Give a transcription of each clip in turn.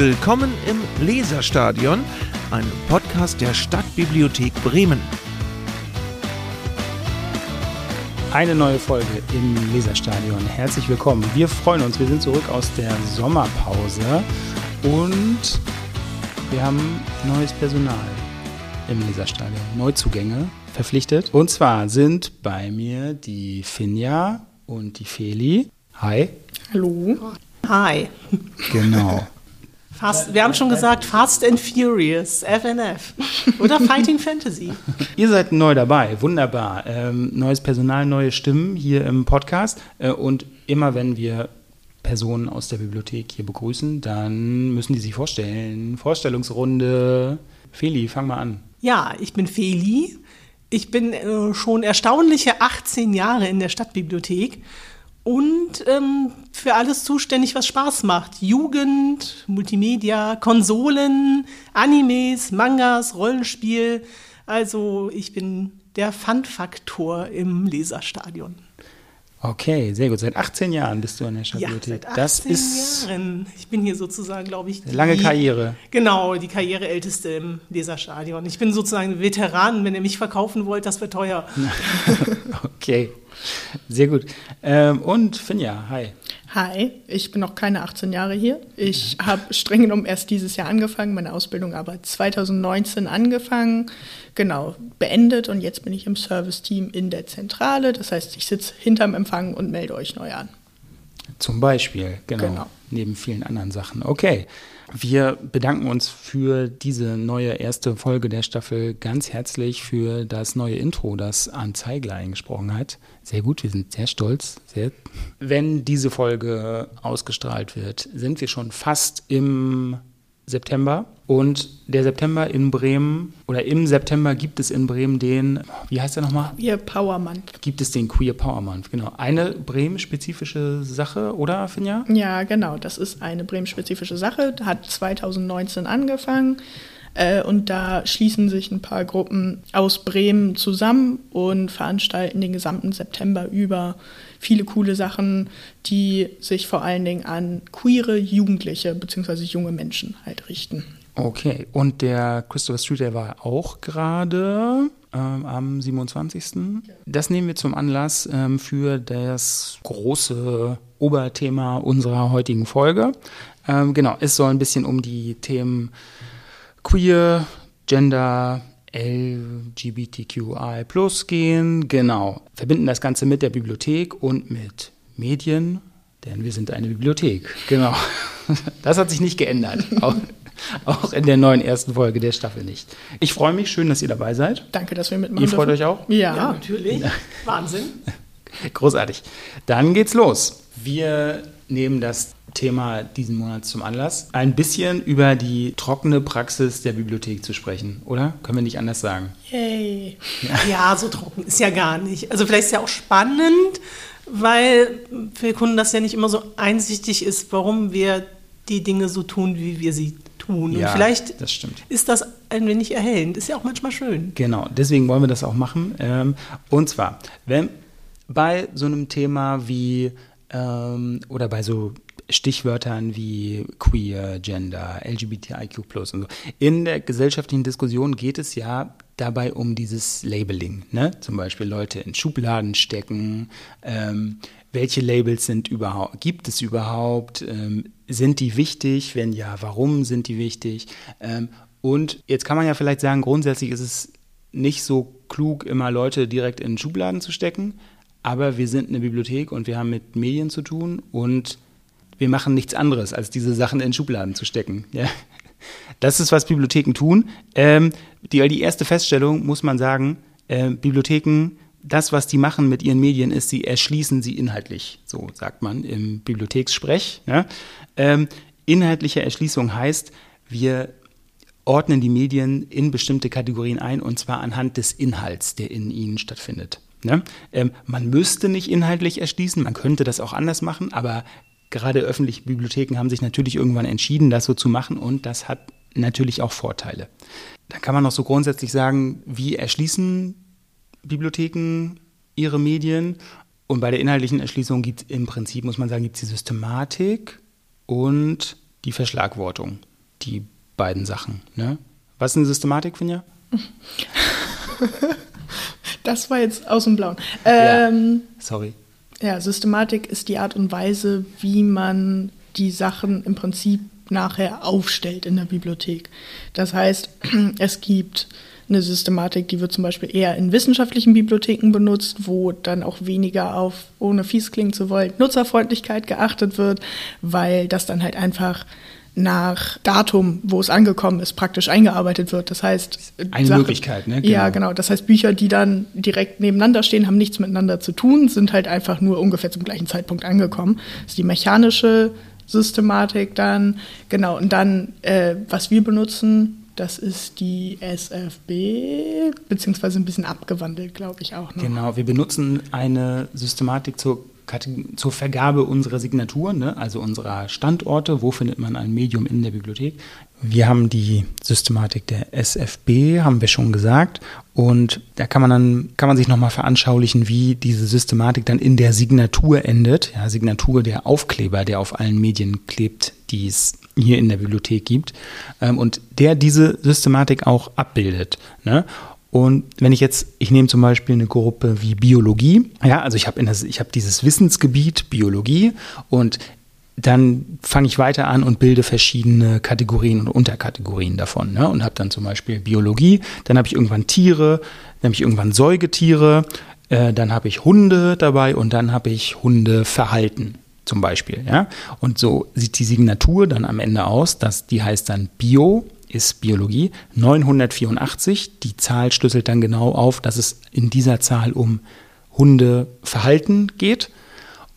Willkommen im Leserstadion, einem Podcast der Stadtbibliothek Bremen. Eine neue Folge im Leserstadion. Herzlich willkommen. Wir freuen uns. Wir sind zurück aus der Sommerpause und wir haben neues Personal im Leserstadion. Neuzugänge verpflichtet. Und zwar sind bei mir die Finja und die Feli. Hi. Hallo. Hi. Genau. Fast, wir haben schon gesagt Fast and Furious, FNF. Oder Fighting Fantasy. Ihr seid neu dabei, wunderbar. Ähm, neues Personal, neue Stimmen hier im Podcast. Äh, und immer wenn wir Personen aus der Bibliothek hier begrüßen, dann müssen die sich vorstellen. Vorstellungsrunde. Feli, fang mal an. Ja, ich bin Feli. Ich bin äh, schon erstaunliche 18 Jahre in der Stadtbibliothek und ähm, für alles zuständig, was Spaß macht. Jugend, Multimedia, Konsolen, Animes, Mangas, Rollenspiel. Also ich bin der Fun-Faktor im Leserstadion. Okay, sehr gut. Seit 18 Jahren bist du an der Stadtbibliothek. Ja, seit 18 das ist Jahren. Ich bin hier sozusagen, glaube ich, eine lange Karriere. Genau, die Karriereälteste im Leserstadion. Ich bin sozusagen ein Veteran. Wenn ihr mich verkaufen wollt, das wird teuer. okay, sehr gut. Ähm, und Finja, hi. Hi, ich bin noch keine 18 Jahre hier. Ich habe streng genommen erst dieses Jahr angefangen, meine Ausbildung aber 2019 angefangen, genau, beendet und jetzt bin ich im Service-Team in der Zentrale. Das heißt, ich sitze hinterm Empfang und melde euch neu an. Zum Beispiel, genau, genau. Neben vielen anderen Sachen. Okay. Wir bedanken uns für diese neue erste Folge der Staffel ganz herzlich für das neue Intro, das Arndt Zeigler eingesprochen hat. Sehr gut, wir sind sehr stolz. Sehr Wenn diese Folge ausgestrahlt wird, sind wir schon fast im September. Und der September in Bremen, oder im September gibt es in Bremen den, wie heißt der nochmal? Queer Power Month. Gibt es den Queer Power Month, genau. Eine Bremen-spezifische Sache, oder, Finja? Ja, genau. Das ist eine Bremen-spezifische Sache. Hat 2019 angefangen. Äh, und da schließen sich ein paar Gruppen aus Bremen zusammen und veranstalten den gesamten September über viele coole Sachen, die sich vor allen Dingen an queere Jugendliche bzw. junge Menschen halt richten. Okay, und der Christopher Street, der war auch gerade ähm, am 27. Das nehmen wir zum Anlass ähm, für das große Oberthema unserer heutigen Folge. Ähm, genau, es soll ein bisschen um die Themen Queer, Gender, LGBTQI gehen. Genau. Verbinden das Ganze mit der Bibliothek und mit Medien, denn wir sind eine Bibliothek. Genau. Das hat sich nicht geändert. Auch, in der neuen ersten Folge der Staffel nicht. Ich freue mich, schön, dass ihr dabei seid. Danke, dass wir mitmachen. Ihr freut dürfen. euch auch? Ja, Ja, natürlich. Wahnsinn. Großartig. Dann geht's los. Wir nehmen das Thema diesen Monat zum Anlass, ein bisschen über die trockene Praxis der Bibliothek zu sprechen, oder? Können wir nicht anders sagen. Yay. Ja, so trocken ist ja gar nicht. Also vielleicht ist ja auch spannend, weil für Kunden das ja nicht immer so einsichtig ist, warum wir die Dinge so tun, wie wir sie tun. Und Ja, vielleicht das ist das ein wenig erhellend. Ist ja auch manchmal schön. Genau, deswegen wollen wir das auch machen. Ähm, und zwar, wenn bei so einem Thema wie ähm, oder bei so Stichwörtern wie queer, Gender, LGBTIQ und so. In der gesellschaftlichen Diskussion geht es ja dabei um dieses Labeling. Ne? Zum Beispiel Leute in Schubladen stecken. Ähm, welche Labels sind überhaupt, gibt es überhaupt? Ähm, sind die wichtig? Wenn ja, warum sind die wichtig? Ähm, und jetzt kann man ja vielleicht sagen, grundsätzlich ist es nicht so klug, immer Leute direkt in Schubladen zu stecken. Aber wir sind eine Bibliothek und wir haben mit Medien zu tun und wir machen nichts anderes, als diese Sachen in Schubladen zu stecken. Ja. Das ist, was Bibliotheken tun. Ähm, die, die erste Feststellung muss man sagen, äh, Bibliotheken, das, was die machen mit ihren Medien, ist, sie erschließen sie inhaltlich. So sagt man im Bibliothekssprech. Ja. Ähm, inhaltliche Erschließung heißt, wir ordnen die Medien in bestimmte Kategorien ein und zwar anhand des Inhalts, der in ihnen stattfindet. Ne? Ähm, man müsste nicht inhaltlich erschließen, man könnte das auch anders machen, aber gerade öffentliche Bibliotheken haben sich natürlich irgendwann entschieden, das so zu machen und das hat natürlich auch Vorteile. Da kann man noch so grundsätzlich sagen, wie erschließen Bibliotheken ihre Medien? Und bei der inhaltlichen Erschließung gibt es im Prinzip, muss man sagen, gibt es die Systematik und die Verschlagwortung. die beiden Sachen. Ne? Was ist eine Systematik, Finja? Das war jetzt aus dem Blauen. Ja. Ähm, Sorry. ja, Systematik ist die Art und Weise, wie man die Sachen im Prinzip nachher aufstellt in der Bibliothek. Das heißt, es gibt eine Systematik, die wird zum Beispiel eher in wissenschaftlichen Bibliotheken benutzt, wo dann auch weniger auf, ohne fies klingen zu wollen, Nutzerfreundlichkeit geachtet wird, weil das dann halt einfach nach Datum, wo es angekommen ist, praktisch eingearbeitet wird. Das heißt, Eine Möglichkeit, ne? Ja, Genau. genau. Das heißt, Bücher, die dann direkt nebeneinander stehen, haben nichts miteinander zu tun, sind halt einfach nur ungefähr zum gleichen Zeitpunkt angekommen. Das ist die mechanische Systematik dann. Genau. Und dann, äh, was wir benutzen, das ist die SFB, beziehungsweise ein bisschen abgewandelt, glaube ich auch noch. Genau, wir benutzen eine Systematik zur, zur Vergabe unserer Signaturen, ne? also unserer Standorte. Wo findet man ein Medium in der Bibliothek? Wir haben die Systematik der SFB, haben wir schon gesagt. Und da kann man dann, kann man sich nochmal veranschaulichen, wie diese Systematik dann in der Signatur endet. Ja, Signatur der Aufkleber, der auf allen Medien klebt, die es hier in der Bibliothek gibt. Ähm, und der diese Systematik auch abbildet. Ne? Und wenn ich jetzt, ich nehme zum Beispiel eine Gruppe wie Biologie, ja, also ich habe habe dieses Wissensgebiet Biologie und dann fange ich weiter an und bilde verschiedene Kategorien und Unterkategorien davon. Ne? Und habe dann zum Beispiel Biologie, dann habe ich irgendwann Tiere, dann habe ich irgendwann Säugetiere, äh, dann habe ich Hunde dabei und dann habe ich Hundeverhalten zum Beispiel. Ja? Und so sieht die Signatur dann am Ende aus, dass die heißt dann Bio ist Biologie 984. Die Zahl schlüsselt dann genau auf, dass es in dieser Zahl um Hundeverhalten geht.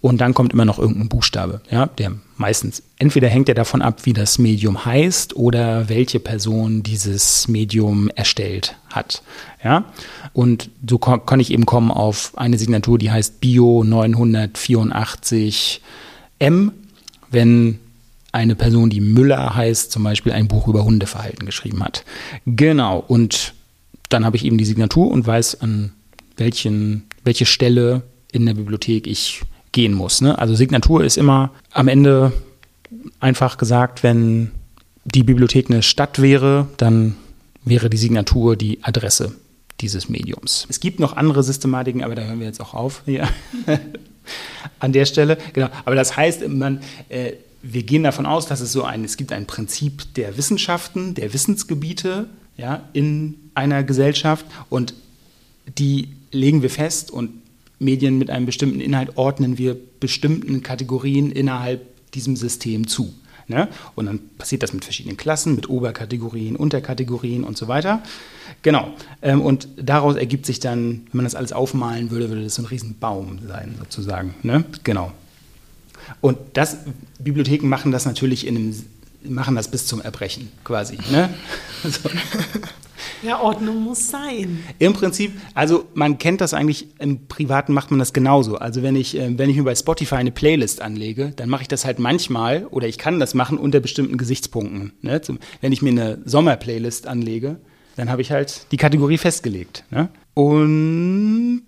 Und dann kommt immer noch irgendein Buchstabe, ja, der meistens, entweder hängt er davon ab, wie das Medium heißt oder welche Person dieses Medium erstellt hat, ja. Und so kann ich eben kommen auf eine Signatur, die heißt Bio 984 M, wenn eine Person, die Müller heißt, zum Beispiel ein Buch über Hundeverhalten geschrieben hat. Genau, und dann habe ich eben die Signatur und weiß, an welchen, welche Stelle in der Bibliothek ich gehen muss. Ne? Also Signatur ist immer am Ende einfach gesagt, wenn die Bibliothek eine Stadt wäre, dann wäre die Signatur die Adresse dieses Mediums. Es gibt noch andere Systematiken, aber da hören wir jetzt auch auf hier an der Stelle. Genau. Aber das heißt, man, äh, wir gehen davon aus, dass es so ein, es gibt ein Prinzip der Wissenschaften, der Wissensgebiete ja, in einer Gesellschaft und die legen wir fest und Medien mit einem bestimmten Inhalt ordnen wir bestimmten Kategorien innerhalb diesem System zu. Ne? Und dann passiert das mit verschiedenen Klassen, mit Oberkategorien, Unterkategorien und so weiter. Genau. Ähm, und daraus ergibt sich dann, wenn man das alles aufmalen würde, würde das so ein Riesenbaum sein, sozusagen. Ne? Genau. Und das, Bibliotheken machen das natürlich in einem, machen das bis zum Erbrechen, quasi. Ne? So. Ja, Ordnung muss sein. Im Prinzip, also man kennt das eigentlich, im Privaten macht man das genauso. Also wenn ich, äh, wenn ich mir bei Spotify eine Playlist anlege, dann mache ich das halt manchmal oder ich kann das machen unter bestimmten Gesichtspunkten. Ne? Zum, wenn ich mir eine Sommerplaylist anlege, dann habe ich halt die Kategorie festgelegt. Ne? Und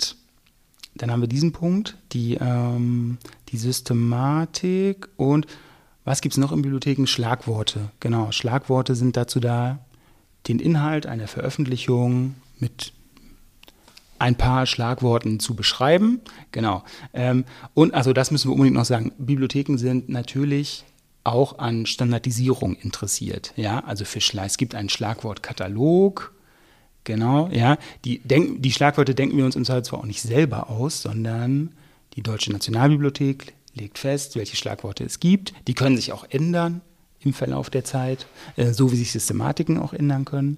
dann haben wir diesen Punkt, die, ähm, die Systematik und was gibt es noch in Bibliotheken? Schlagworte. Genau, Schlagworte sind dazu da, den Inhalt einer Veröffentlichung mit ein paar Schlagworten zu beschreiben. Genau. Ähm, und also das müssen wir unbedingt noch sagen. Bibliotheken sind natürlich auch an Standardisierung interessiert. Ja, also für Schlag, es gibt einen Schlagwortkatalog. Genau, ja. Die, denk, die Schlagwörter denken wir uns im Zweifelsfall auch nicht selber aus, sondern die Deutsche Nationalbibliothek legt fest, welche Schlagworte es gibt. Die können sich auch ändern im Verlauf der Zeit, äh, so wie sich Systematiken auch ändern können.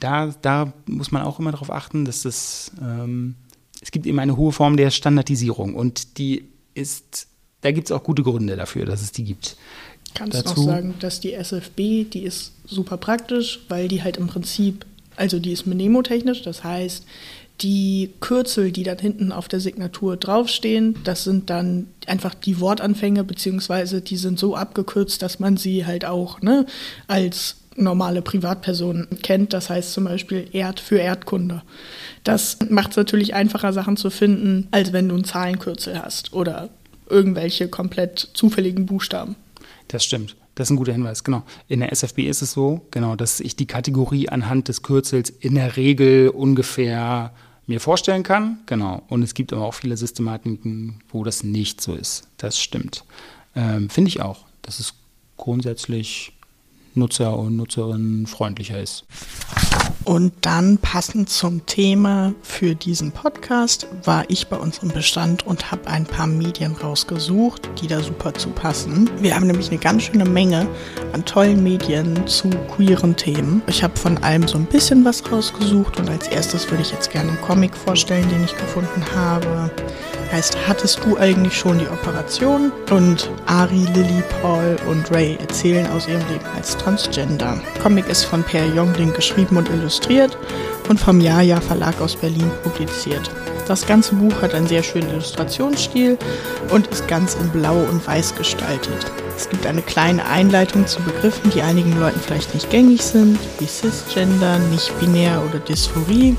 Da, da muss man auch immer darauf achten, dass das, ähm, es gibt eben eine hohe Form der Standardisierung und die ist, da gibt es auch gute Gründe dafür, dass es die gibt. Kannst du Dazu- auch sagen, dass die SFB, die ist super praktisch, weil die halt im Prinzip, also die ist mnemotechnisch, das heißt, die Kürzel, die dann hinten auf der Signatur draufstehen, das sind dann einfach die Wortanfänge, beziehungsweise die sind so abgekürzt, dass man sie halt auch ne, als normale Privatperson kennt. Das heißt zum Beispiel Erd für Erdkunde. Das macht es natürlich einfacher, Sachen zu finden, als wenn du einen Zahlenkürzel hast oder irgendwelche komplett zufälligen Buchstaben. Das stimmt. Das ist ein guter Hinweis, genau. In der SFB ist es so, genau, dass ich die Kategorie anhand des Kürzels in der Regel ungefähr mir vorstellen kann. Genau. Und es gibt aber auch viele Systematiken, wo das nicht so ist. Das stimmt. Ähm, Finde ich auch, dass es grundsätzlich Nutzer und Nutzerinnen freundlicher ist. Und dann passend zum Thema für diesen Podcast war ich bei uns im Bestand und habe ein paar Medien rausgesucht, die da super zu passen. Wir haben nämlich eine ganz schöne Menge an tollen Medien zu queeren Themen. Ich habe von allem so ein bisschen was rausgesucht und als erstes würde ich jetzt gerne einen Comic vorstellen, den ich gefunden habe. Heißt, hattest du eigentlich schon die Operation? Und Ari, Lily, Paul und Ray erzählen aus ihrem Leben als Transgender. Comic ist von Per Jongling geschrieben und illustriert und vom Jaja Verlag aus Berlin publiziert. Das ganze Buch hat einen sehr schönen Illustrationsstil und ist ganz in Blau und Weiß gestaltet. Es gibt eine kleine Einleitung zu Begriffen, die einigen Leuten vielleicht nicht gängig sind, wie Cisgender, nicht-binär oder Dysphorie.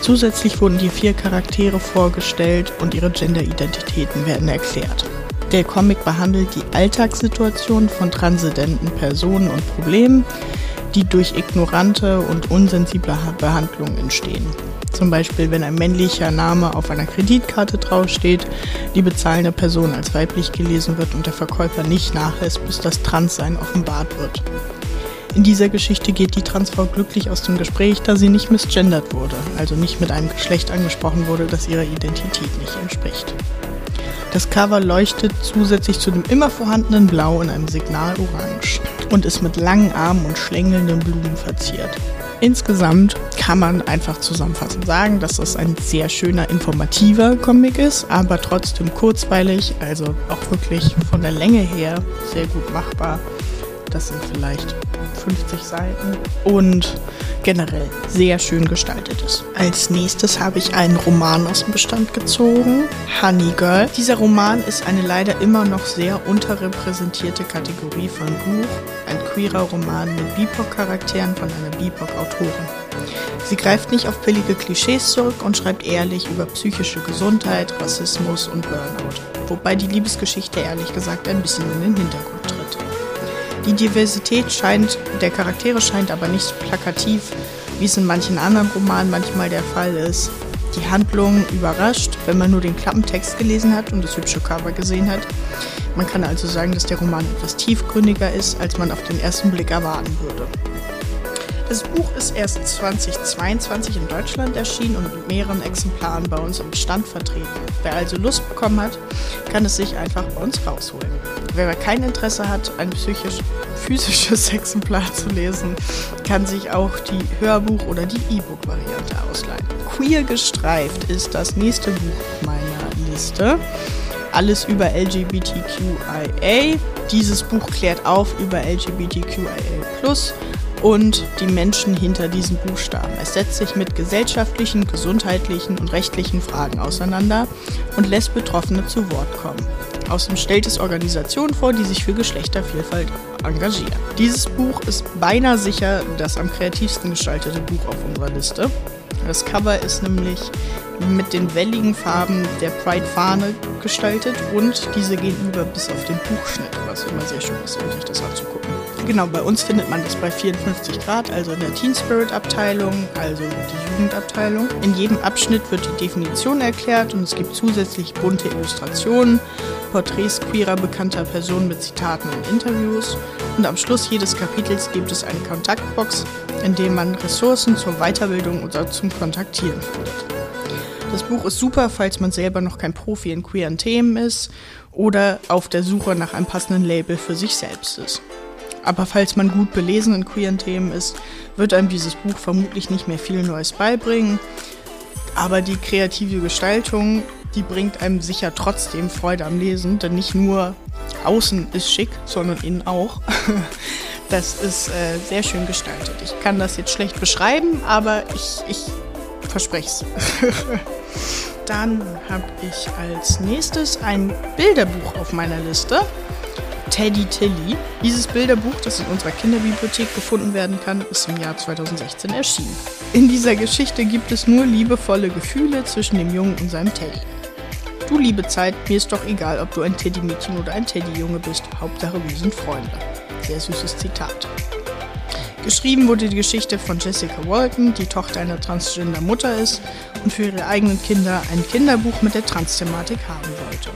Zusätzlich wurden die vier Charaktere vorgestellt und ihre Gender-Identitäten werden erklärt. Der Comic behandelt die Alltagssituation von transidenten Personen und Problemen, die durch ignorante und unsensible Behandlung entstehen. Zum Beispiel, wenn ein männlicher Name auf einer Kreditkarte draufsteht, die bezahlende Person als weiblich gelesen wird und der Verkäufer nicht nachlässt, bis das Transsein offenbart wird. In dieser Geschichte geht die Transfrau glücklich aus dem Gespräch, da sie nicht misgendert wurde, also nicht mit einem Geschlecht angesprochen wurde, das ihrer Identität nicht entspricht. Das Cover leuchtet zusätzlich zu dem immer vorhandenen Blau in einem Signal Orange und ist mit langen Armen und schlängelnden Blumen verziert. Insgesamt kann man einfach zusammenfassend sagen, dass es ein sehr schöner, informativer Comic ist, aber trotzdem kurzweilig, also auch wirklich von der Länge her sehr gut machbar. Das sind vielleicht 50 Seiten und generell sehr schön gestaltet ist. Als nächstes habe ich einen Roman aus dem Bestand gezogen, Honey Girl. Dieser Roman ist eine leider immer noch sehr unterrepräsentierte Kategorie von Buch, ein queerer Roman mit BIPOC-Charakteren von einer BIPOC-Autorin. Sie greift nicht auf billige Klischees zurück und schreibt ehrlich über psychische Gesundheit, Rassismus und Burnout, wobei die Liebesgeschichte ehrlich gesagt ein bisschen in den Hintergrund tritt. Die Diversität scheint, der Charaktere scheint aber nicht plakativ, wie es in manchen anderen Romanen manchmal der Fall ist. Die Handlung überrascht, wenn man nur den Klappentext gelesen hat und das hübsche Cover gesehen hat. Man kann also sagen, dass der Roman etwas tiefgründiger ist, als man auf den ersten Blick erwarten würde. Das Buch ist erst 2022 in Deutschland erschienen und mit mehreren Exemplaren bei uns im Bestand vertreten. Wer also Lust bekommen hat, kann es sich einfach bei uns rausholen. Wer kein Interesse hat, ein psychisch physisches Exemplar zu lesen, kann sich auch die Hörbuch- oder die E-Book-Variante ausleihen. Queer gestreift ist das nächste Buch meiner Liste. Alles über LGBTQIA. Dieses Buch klärt auf über LGBTQIA und die Menschen hinter diesen Buchstaben. Es setzt sich mit gesellschaftlichen, gesundheitlichen und rechtlichen Fragen auseinander und lässt Betroffene zu Wort kommen. Außerdem stellt es Organisationen vor, die sich für Geschlechtervielfalt engagieren. Dieses Buch ist beinahe sicher das am kreativsten gestaltete Buch auf unserer Liste. Das Cover ist nämlich mit den welligen Farben der Pride-Fahne gestaltet und diese gehen über bis auf den Buchschnitt, was immer sehr schön ist, um sich das anzugucken. Genau, bei uns findet man das bei 54 Grad, also in der Teen Spirit Abteilung, also die Jugendabteilung. In jedem Abschnitt wird die Definition erklärt und es gibt zusätzlich bunte Illustrationen, Porträts queerer bekannter Personen mit Zitaten und Interviews. Und am Schluss jedes Kapitels gibt es eine Kontaktbox, in dem man Ressourcen zur Weiterbildung oder zum Kontaktieren findet. Das Buch ist super, falls man selber noch kein Profi in queeren Themen ist oder auf der Suche nach einem passenden Label für sich selbst ist. Aber falls man gut belesen in queeren Themen ist, wird einem dieses Buch vermutlich nicht mehr viel Neues beibringen. Aber die kreative Gestaltung, die bringt einem sicher trotzdem Freude am Lesen, denn nicht nur außen ist schick, sondern innen auch. Das ist äh, sehr schön gestaltet. Ich kann das jetzt schlecht beschreiben, aber ich, ich verspreche es. Dann habe ich als nächstes ein Bilderbuch auf meiner Liste. Teddy Tilly. Dieses Bilderbuch, das in unserer Kinderbibliothek gefunden werden kann, ist im Jahr 2016 erschienen. In dieser Geschichte gibt es nur liebevolle Gefühle zwischen dem Jungen und seinem Teddy. Du liebe Zeit, mir ist doch egal, ob du ein Teddy-Mädchen oder ein Teddy-Junge bist. Hauptsache, wir sind Freunde. sehr süßes Zitat. Geschrieben wurde die Geschichte von Jessica Walton, die Tochter einer transgender Mutter ist und für ihre eigenen Kinder ein Kinderbuch mit der Trans-Thematik haben wollte.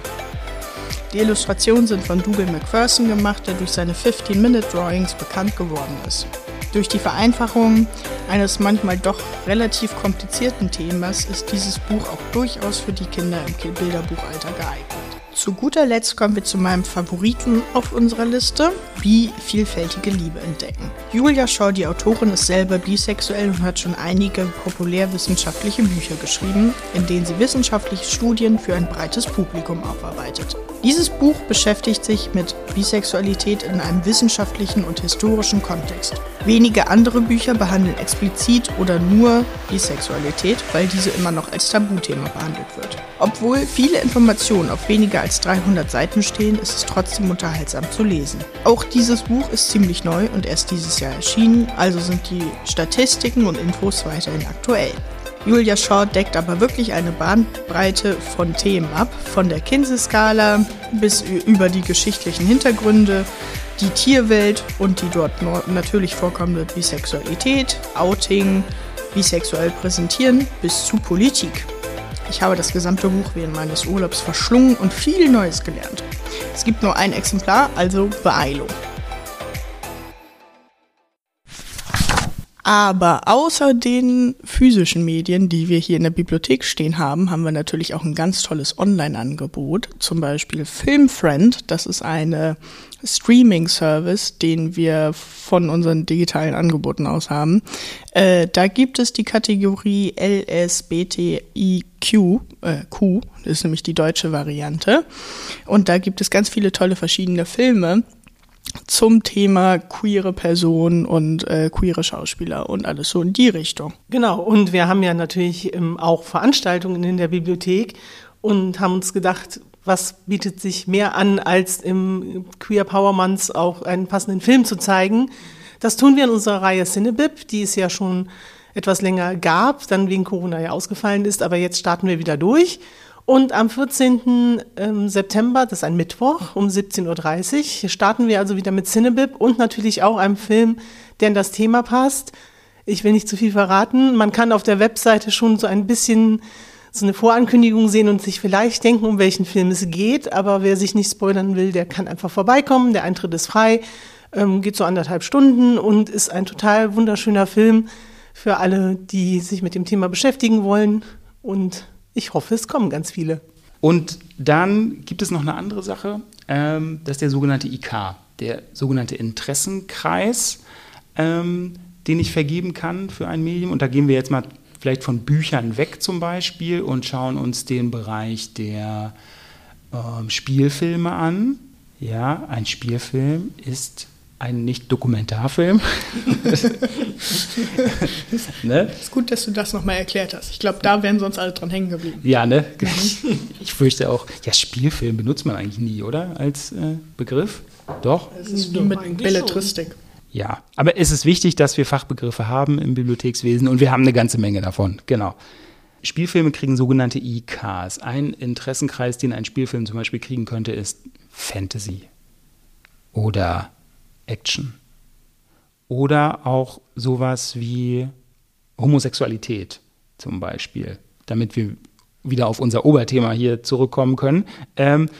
Die Illustrationen sind von Dougal McPherson gemacht, der durch seine 15-Minute-Drawings bekannt geworden ist. Durch die Vereinfachung eines manchmal doch relativ komplizierten Themas ist dieses Buch auch durchaus für die Kinder im Bilderbuchalter geeignet. Zu guter Letzt kommen wir zu meinem Favoriten auf unserer Liste, wie vielfältige Liebe entdecken. Julia Shaw, die Autorin, ist selber bisexuell und hat schon einige populärwissenschaftliche Bücher geschrieben, in denen sie wissenschaftliche Studien für ein breites Publikum aufarbeitet. Dieses Buch beschäftigt sich mit Bisexualität in einem wissenschaftlichen und historischen Kontext. Wenige andere Bücher behandeln explizit oder nur Bisexualität, weil diese immer noch als Tabuthema behandelt wird. Obwohl viele Informationen auf weniger als 300 Seiten stehen, ist es trotzdem unterhaltsam zu lesen. Auch dieses Buch ist ziemlich neu und erst dieses Jahr erschienen, also sind die Statistiken und Infos weiterhin aktuell. Julia Shaw deckt aber wirklich eine Bandbreite von Themen ab, von der Kinsey-Skala bis über die geschichtlichen Hintergründe, die Tierwelt und die dort natürlich vorkommende Bisexualität, Outing, bisexuell präsentieren bis zu Politik. Ich habe das gesamte Buch während meines Urlaubs verschlungen und viel Neues gelernt. Es gibt nur ein Exemplar, also Beeilung. Aber außer den physischen Medien, die wir hier in der Bibliothek stehen haben, haben wir natürlich auch ein ganz tolles Online-Angebot. Zum Beispiel Filmfriend. Das ist eine Streaming-Service, den wir von unseren digitalen Angeboten aus haben. Äh, da gibt es die Kategorie LSBTIQ, äh, Q, das ist nämlich die deutsche Variante. Und da gibt es ganz viele tolle verschiedene Filme zum Thema queere Personen und äh, queere Schauspieler und alles so in die Richtung. Genau, und wir haben ja natürlich ähm, auch Veranstaltungen in der Bibliothek und haben uns gedacht, was bietet sich mehr an, als im Queer Power Month auch einen passenden Film zu zeigen. Das tun wir in unserer Reihe Cinebib, die es ja schon etwas länger gab, dann wegen Corona ja ausgefallen ist, aber jetzt starten wir wieder durch. Und am 14. Ähm, September, das ist ein Mittwoch, um 17.30 Uhr, starten wir also wieder mit Cinebib und natürlich auch einem Film, der in das Thema passt. Ich will nicht zu viel verraten. Man kann auf der Webseite schon so ein bisschen so eine Vorankündigung sehen und sich vielleicht denken, um welchen Film es geht. Aber wer sich nicht spoilern will, der kann einfach vorbeikommen. Der Eintritt ist frei, ähm, geht so anderthalb Stunden und ist ein total wunderschöner Film für alle, die sich mit dem Thema beschäftigen wollen. Und ich hoffe, es kommen ganz viele. Und dann gibt es noch eine andere Sache, ähm, das ist der sogenannte IK, der sogenannte Interessenkreis, ähm, den ich vergeben kann für ein Medium. Und da gehen wir jetzt mal vielleicht von Büchern weg zum Beispiel und schauen uns den Bereich der ähm, Spielfilme an. Ja, ein Spielfilm ist ein Nicht-Dokumentarfilm. ne? Ist gut, dass du das nochmal erklärt hast. Ich glaube, da wären sonst alle dran hängen geblieben. Ja, ne? Ich fürchte auch, ja, Spielfilm benutzt man eigentlich nie, oder? Als äh, Begriff? Doch? Es ist wie mit Belletristik. Ja, aber es ist wichtig, dass wir Fachbegriffe haben im Bibliothekswesen und wir haben eine ganze Menge davon. Genau. Spielfilme kriegen sogenannte IKs. Ein Interessenkreis, den ein Spielfilm zum Beispiel kriegen könnte, ist Fantasy oder Action. Oder auch sowas wie Homosexualität zum Beispiel, damit wir wieder auf unser Oberthema hier zurückkommen können. Ähm,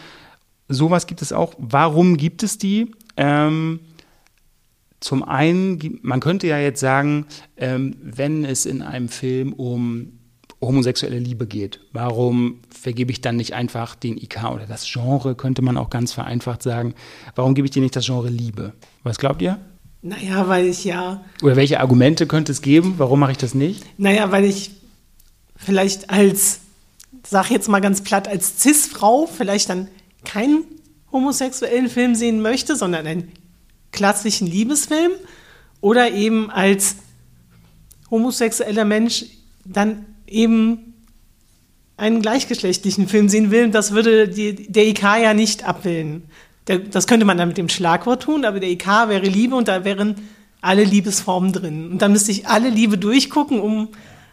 sowas gibt es auch. Warum gibt es die? Ähm, zum einen, man könnte ja jetzt sagen, ähm, wenn es in einem Film um homosexuelle Liebe geht, warum vergebe ich dann nicht einfach den IK oder das Genre, könnte man auch ganz vereinfacht sagen, warum gebe ich dir nicht das Genre Liebe? Was glaubt ihr? Naja, weil ich ja. Oder welche Argumente könnte es geben? Warum mache ich das nicht? Naja, weil ich vielleicht als, sag jetzt mal ganz platt, als Cis-Frau vielleicht dann keinen homosexuellen Film sehen möchte, sondern einen klassischen Liebesfilm. Oder eben als homosexueller Mensch dann eben einen gleichgeschlechtlichen Film sehen will, das würde die, der IK ja nicht abbilden. Der, das könnte man dann mit dem Schlagwort tun, aber der IK wäre Liebe und da wären alle Liebesformen drin. Und dann müsste ich alle Liebe durchgucken, um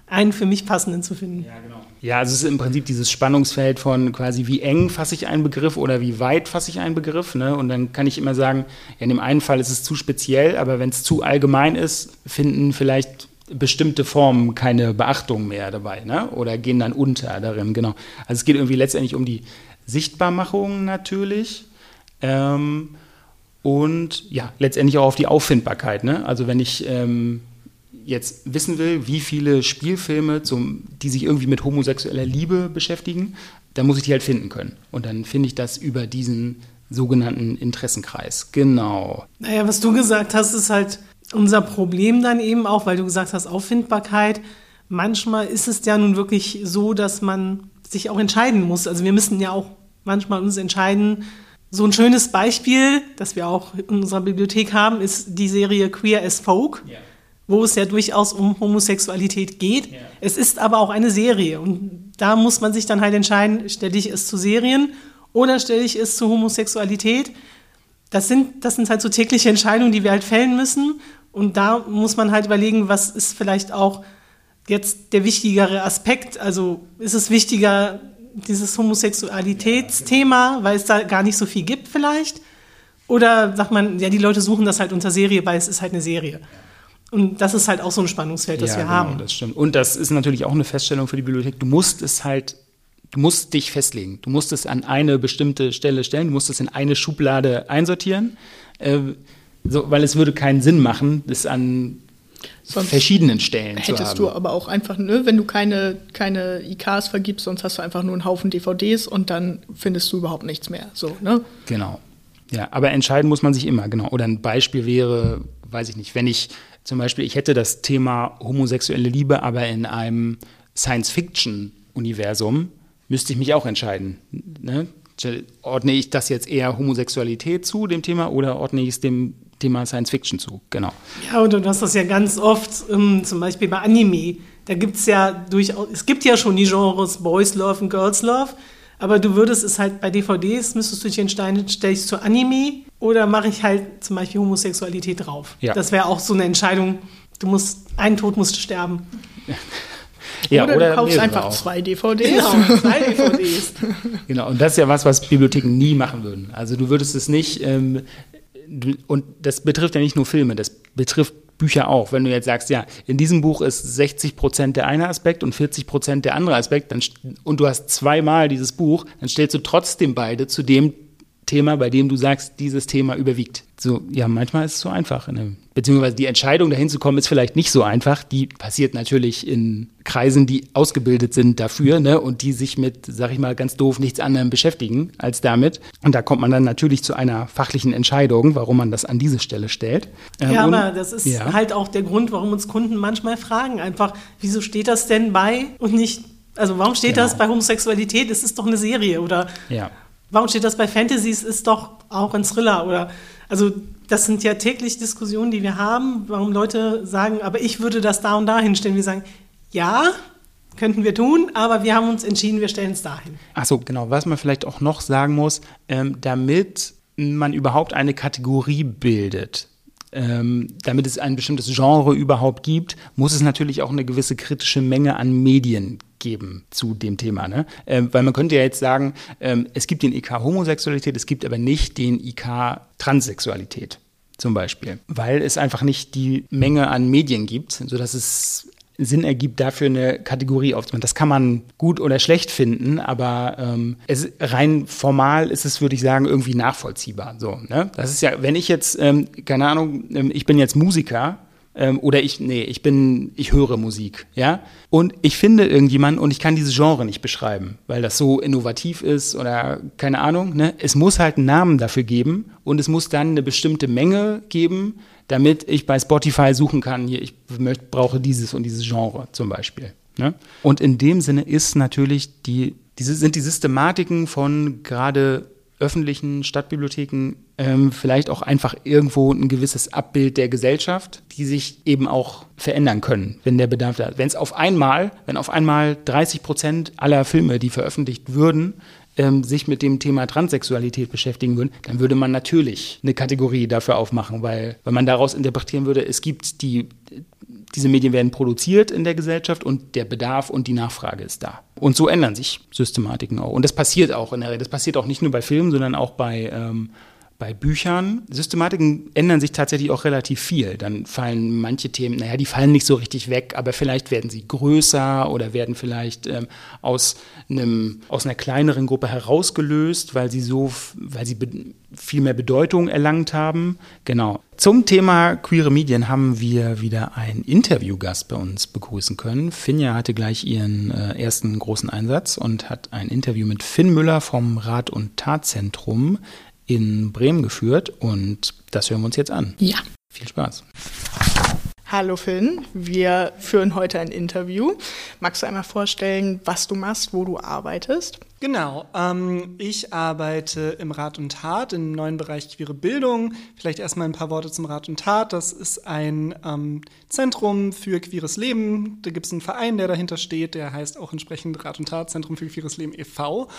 einen für mich passenden zu finden. Ja, genau. Ja, also es ist im Prinzip dieses Spannungsfeld von quasi, wie eng fasse ich einen Begriff oder wie weit fasse ich einen Begriff. Ne? Und dann kann ich immer sagen, in dem einen Fall ist es zu speziell, aber wenn es zu allgemein ist, finden vielleicht bestimmte Formen keine Beachtung mehr dabei ne? oder gehen dann unter darin. Genau. Also es geht irgendwie letztendlich um die Sichtbarmachung natürlich. Ähm, und ja, letztendlich auch auf die Auffindbarkeit. Ne? Also wenn ich ähm, jetzt wissen will, wie viele Spielfilme, zum, die sich irgendwie mit homosexueller Liebe beschäftigen, dann muss ich die halt finden können. Und dann finde ich das über diesen sogenannten Interessenkreis. Genau. Naja, was du gesagt hast, ist halt unser Problem dann eben auch, weil du gesagt hast, Auffindbarkeit. Manchmal ist es ja nun wirklich so, dass man sich auch entscheiden muss. Also wir müssen ja auch manchmal uns entscheiden. So ein schönes Beispiel, das wir auch in unserer Bibliothek haben, ist die Serie Queer as Folk. Ja wo es ja durchaus um Homosexualität geht. Ja. Es ist aber auch eine Serie und da muss man sich dann halt entscheiden, stelle ich es zu Serien oder stelle ich es zu Homosexualität. Das sind, das sind halt so tägliche Entscheidungen, die wir halt fällen müssen und da muss man halt überlegen, was ist vielleicht auch jetzt der wichtigere Aspekt. Also ist es wichtiger, dieses Homosexualitätsthema, weil es da gar nicht so viel gibt vielleicht? Oder sagt man, ja, die Leute suchen das halt unter Serie, weil es ist halt eine Serie. Und das ist halt auch so ein Spannungsfeld, das ja, wir genau, haben. Das stimmt. Und das ist natürlich auch eine Feststellung für die Bibliothek. Du musst es halt, du musst dich festlegen. Du musst es an eine bestimmte Stelle stellen. Du musst es in eine Schublade einsortieren, äh, so, weil es würde keinen Sinn machen, das an sonst verschiedenen Stellen hättest zu haben. du aber auch einfach, ne, wenn du keine, keine IKs vergibst, sonst hast du einfach nur einen Haufen DVDs und dann findest du überhaupt nichts mehr. So, ne? Genau. Ja, aber entscheiden muss man sich immer, genau. Oder ein Beispiel wäre, weiß ich nicht, wenn ich zum Beispiel, ich hätte das Thema homosexuelle Liebe, aber in einem Science-Fiction-Universum müsste ich mich auch entscheiden. Ne? Ordne ich das jetzt eher Homosexualität zu, dem Thema, oder ordne ich es dem Thema Science Fiction zu, genau. Ja, und du hast das ja ganz oft, ähm, zum Beispiel bei Anime. Da gibt es ja durchaus, es gibt ja schon die Genres Boys Love und Girls Love. Aber du würdest es halt bei DVDs, müsstest du dich entscheiden, stelle ich es zu Anime oder mache ich halt zum Beispiel Homosexualität drauf. Ja. Das wäre auch so eine Entscheidung. Du musst, ein Tod musst sterben. Ja, oder, oder, du kaufst einfach auch. zwei DVDs. Genau, zwei DVDs. genau, und das ist ja was, was Bibliotheken nie machen würden. Also du würdest es nicht, ähm, und das betrifft ja nicht nur Filme, das betrifft Bücher auch. Wenn du jetzt sagst, ja, in diesem Buch ist 60 Prozent der eine Aspekt und 40 Prozent der andere Aspekt, dann, und du hast zweimal dieses Buch, dann stellst du trotzdem beide zu dem Thema, bei dem du sagst, dieses Thema überwiegt. So, ja, manchmal ist es so einfach. Ne? Beziehungsweise die Entscheidung, dahin zu kommen, ist vielleicht nicht so einfach. Die passiert natürlich in Kreisen, die ausgebildet sind dafür ne? und die sich mit, sag ich mal, ganz doof nichts anderem beschäftigen als damit. Und da kommt man dann natürlich zu einer fachlichen Entscheidung, warum man das an diese Stelle stellt. Ähm, ja, aber das ist ja. halt auch der Grund, warum uns Kunden manchmal fragen, einfach, wieso steht das denn bei und nicht, also warum steht genau. das bei Homosexualität? Es ist doch eine Serie oder ja. Warum steht das bei Fantasies? Ist doch auch ein Thriller oder also das sind ja täglich Diskussionen, die wir haben, warum Leute sagen, aber ich würde das da und da hinstellen. Wir sagen, ja, könnten wir tun, aber wir haben uns entschieden, wir stellen es dahin. Achso, genau. Was man vielleicht auch noch sagen muss, ähm, damit man überhaupt eine Kategorie bildet, ähm, damit es ein bestimmtes Genre überhaupt gibt, muss es natürlich auch eine gewisse kritische Menge an Medien geben zu dem Thema. Ne? Ähm, weil man könnte ja jetzt sagen, ähm, es gibt den IK Homosexualität, es gibt aber nicht den IK Transsexualität zum Beispiel, weil es einfach nicht die Menge an Medien gibt, sodass es Sinn ergibt, dafür eine Kategorie aufzumachen. Das kann man gut oder schlecht finden, aber ähm, es, rein formal ist es, würde ich sagen, irgendwie nachvollziehbar. So, ne? Das ist ja, wenn ich jetzt, ähm, keine Ahnung, ähm, ich bin jetzt Musiker ähm, oder ich, nee, ich bin, ich höre Musik, ja, und ich finde irgendjemanden und ich kann dieses Genre nicht beschreiben, weil das so innovativ ist oder keine Ahnung, ne? Es muss halt einen Namen dafür geben und es muss dann eine bestimmte Menge geben, damit ich bei Spotify suchen kann, hier, ich möchte, brauche dieses und dieses Genre zum Beispiel. Ne? Und in dem Sinne ist natürlich die, diese, sind die Systematiken von gerade öffentlichen Stadtbibliotheken ähm, vielleicht auch einfach irgendwo ein gewisses Abbild der Gesellschaft, die sich eben auch verändern können, wenn der Bedarf da ist. Wenn es auf einmal, wenn auf einmal 30 Prozent aller Filme, die veröffentlicht würden, ähm, sich mit dem Thema Transsexualität beschäftigen würden, dann würde man natürlich eine Kategorie dafür aufmachen, weil, weil man daraus interpretieren würde, es gibt die diese Medien werden produziert in der Gesellschaft und der Bedarf und die Nachfrage ist da. Und so ändern sich Systematiken auch. Und das passiert auch in der Das passiert auch nicht nur bei Filmen, sondern auch bei ähm, bei Büchern, Systematiken ändern sich tatsächlich auch relativ viel. Dann fallen manche Themen, naja, die fallen nicht so richtig weg, aber vielleicht werden sie größer oder werden vielleicht ähm, aus, einem, aus einer kleineren Gruppe herausgelöst, weil sie so, weil sie viel mehr Bedeutung erlangt haben. Genau. Zum Thema queere Medien haben wir wieder einen Interviewgast bei uns begrüßen können. Finja hatte gleich ihren äh, ersten großen Einsatz und hat ein Interview mit Finn Müller vom Rat- und Tatzentrum in Bremen geführt und das hören wir uns jetzt an. Ja. Viel Spaß. Hallo Finn, wir führen heute ein Interview. Magst du einmal vorstellen, was du machst, wo du arbeitest? Genau, ähm, ich arbeite im Rat und Tat im neuen Bereich queere Bildung. Vielleicht erstmal ein paar Worte zum Rat und Tat. Das ist ein ähm, Zentrum für queeres Leben. Da gibt es einen Verein, der dahinter steht, der heißt auch entsprechend Rat und Tat, Zentrum für queeres Leben e.V.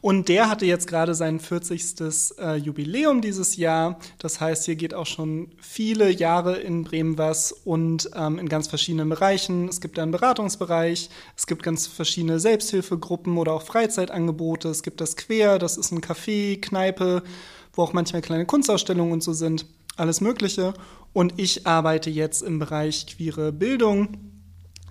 Und der hatte jetzt gerade sein 40. Äh, Jubiläum dieses Jahr. Das heißt, hier geht auch schon viele Jahre in Bremen was und ähm, in ganz verschiedenen Bereichen. Es gibt einen Beratungsbereich, es gibt ganz verschiedene Selbsthilfegruppen oder auch Freizeitangebote. Angebote. Es gibt das Quer, das ist ein Café, Kneipe, wo auch manchmal kleine Kunstausstellungen und so sind. Alles Mögliche. Und ich arbeite jetzt im Bereich queere Bildung.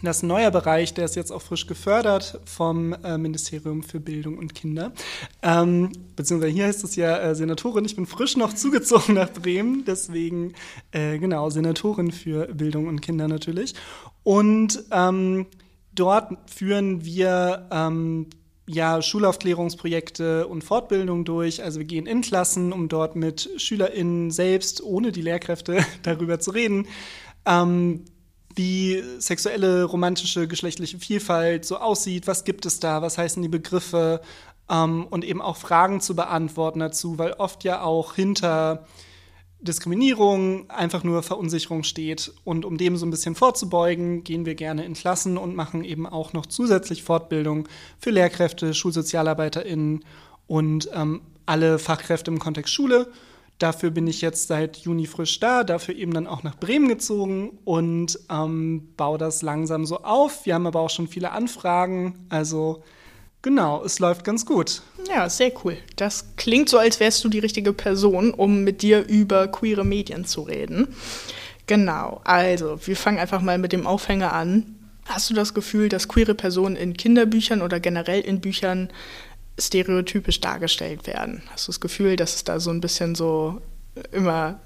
Das ist ein neuer Bereich, der ist jetzt auch frisch gefördert vom äh, Ministerium für Bildung und Kinder. Ähm, beziehungsweise hier heißt es ja äh, Senatorin. Ich bin frisch noch zugezogen nach Bremen, deswegen äh, genau Senatorin für Bildung und Kinder natürlich. Und ähm, dort führen wir ähm, ja, Schulaufklärungsprojekte und Fortbildung durch. Also wir gehen in Klassen, um dort mit SchülerInnen selbst, ohne die Lehrkräfte, darüber zu reden, ähm, wie sexuelle, romantische, geschlechtliche Vielfalt so aussieht, was gibt es da, was heißen die Begriffe? Ähm, und eben auch Fragen zu beantworten dazu, weil oft ja auch hinter Diskriminierung, einfach nur Verunsicherung steht. Und um dem so ein bisschen vorzubeugen, gehen wir gerne in Klassen und machen eben auch noch zusätzlich Fortbildung für Lehrkräfte, SchulsozialarbeiterInnen und ähm, alle Fachkräfte im Kontext Schule. Dafür bin ich jetzt seit Juni frisch da, dafür eben dann auch nach Bremen gezogen und ähm, baue das langsam so auf. Wir haben aber auch schon viele Anfragen, also Genau, es läuft ganz gut. Ja, sehr cool. Das klingt so, als wärst du die richtige Person, um mit dir über queere Medien zu reden. Genau, also wir fangen einfach mal mit dem Aufhänger an. Hast du das Gefühl, dass queere Personen in Kinderbüchern oder generell in Büchern stereotypisch dargestellt werden? Hast du das Gefühl, dass es da so ein bisschen so immer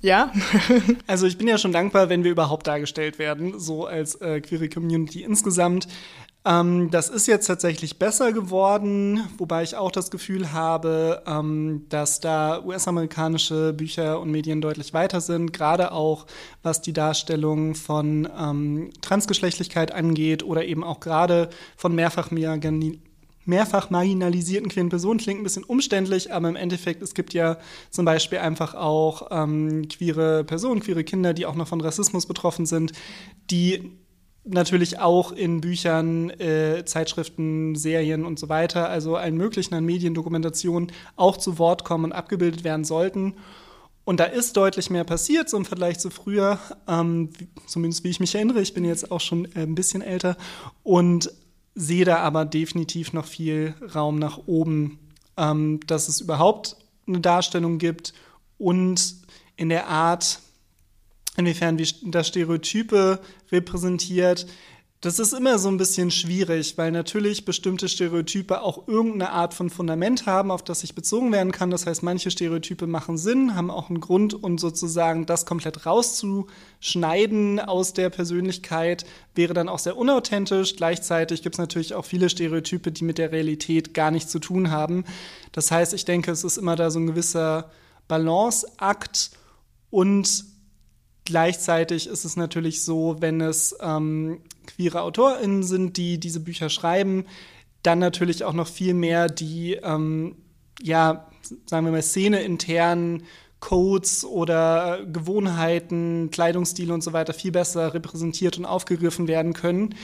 ja. also ich bin ja schon dankbar, wenn wir überhaupt dargestellt werden, so als äh, queere Community insgesamt. Ähm, das ist jetzt tatsächlich besser geworden, wobei ich auch das Gefühl habe, ähm, dass da US-amerikanische Bücher und Medien deutlich weiter sind, gerade auch was die Darstellung von ähm, Transgeschlechtlichkeit angeht oder eben auch gerade von mehrfach mehrfach marginalisierten queeren Personen. Klingt ein bisschen umständlich, aber im Endeffekt, es gibt ja zum Beispiel einfach auch ähm, queere Personen, queere Kinder, die auch noch von Rassismus betroffen sind, die natürlich auch in Büchern, äh, Zeitschriften, Serien und so weiter, also allen möglichen an Mediendokumentationen auch zu Wort kommen und abgebildet werden sollten. Und da ist deutlich mehr passiert, so im Vergleich zu früher, ähm, zumindest wie ich mich erinnere. Ich bin jetzt auch schon äh, ein bisschen älter und sehe da aber definitiv noch viel Raum nach oben, ähm, dass es überhaupt eine Darstellung gibt und in der Art, inwiefern wie das Stereotype repräsentiert. Das ist immer so ein bisschen schwierig, weil natürlich bestimmte Stereotype auch irgendeine Art von Fundament haben, auf das sich bezogen werden kann. Das heißt, manche Stereotype machen Sinn, haben auch einen Grund und sozusagen das komplett rauszuschneiden aus der Persönlichkeit wäre dann auch sehr unauthentisch. Gleichzeitig gibt es natürlich auch viele Stereotype, die mit der Realität gar nichts zu tun haben. Das heißt, ich denke, es ist immer da so ein gewisser Balanceakt und Gleichzeitig ist es natürlich so, wenn es ähm, queere AutorInnen sind, die diese Bücher schreiben, dann natürlich auch noch viel mehr die, ähm, ja, sagen wir mal, Szene-internen Codes oder Gewohnheiten, Kleidungsstile und so weiter viel besser repräsentiert und aufgegriffen werden können,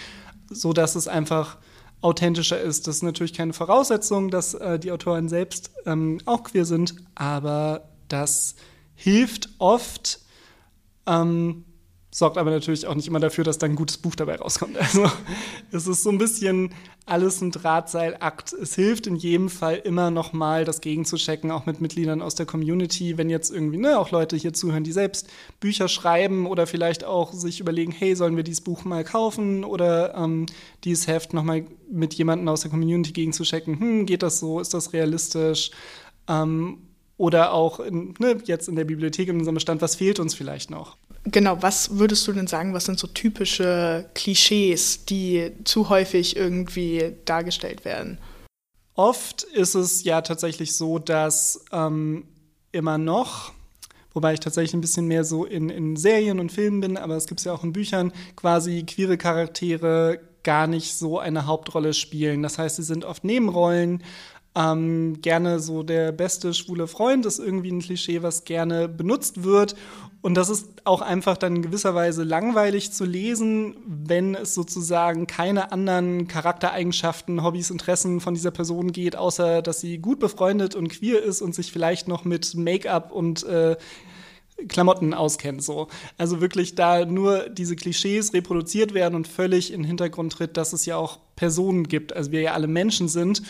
so dass es einfach authentischer ist. Das ist natürlich keine Voraussetzung, dass äh, die Autoren selbst ähm, auch queer sind, aber das hilft oft, ähm, sorgt aber natürlich auch nicht immer dafür, dass dann ein gutes Buch dabei rauskommt. Also es ist so ein bisschen alles ein Drahtseilakt. Es hilft in jedem Fall immer noch mal, das gegenzuchecken, auch mit Mitgliedern aus der Community, wenn jetzt irgendwie ne, auch Leute hier zuhören, die selbst Bücher schreiben oder vielleicht auch sich überlegen, hey, sollen wir dieses Buch mal kaufen oder ähm, dieses Heft noch mal mit jemandem aus der Community gegenzuchecken, hm, geht das so, ist das realistisch? Ähm, oder auch in, ne, jetzt in der Bibliothek in unserem Bestand, was fehlt uns vielleicht noch? Genau, was würdest du denn sagen, was sind so typische Klischees, die zu häufig irgendwie dargestellt werden? Oft ist es ja tatsächlich so, dass ähm, immer noch, wobei ich tatsächlich ein bisschen mehr so in, in Serien und Filmen bin, aber es gibt es ja auch in Büchern, quasi queere Charaktere gar nicht so eine Hauptrolle spielen. Das heißt, sie sind oft Nebenrollen. Ähm, gerne so der beste schwule Freund ist irgendwie ein Klischee, was gerne benutzt wird. Und das ist auch einfach dann in gewisser Weise langweilig zu lesen, wenn es sozusagen keine anderen Charaktereigenschaften, Hobbys, Interessen von dieser Person geht, außer dass sie gut befreundet und queer ist und sich vielleicht noch mit Make-up und äh, Klamotten auskennt. So. Also wirklich da nur diese Klischees reproduziert werden und völlig in den Hintergrund tritt, dass es ja auch Personen gibt, also wir ja alle Menschen sind.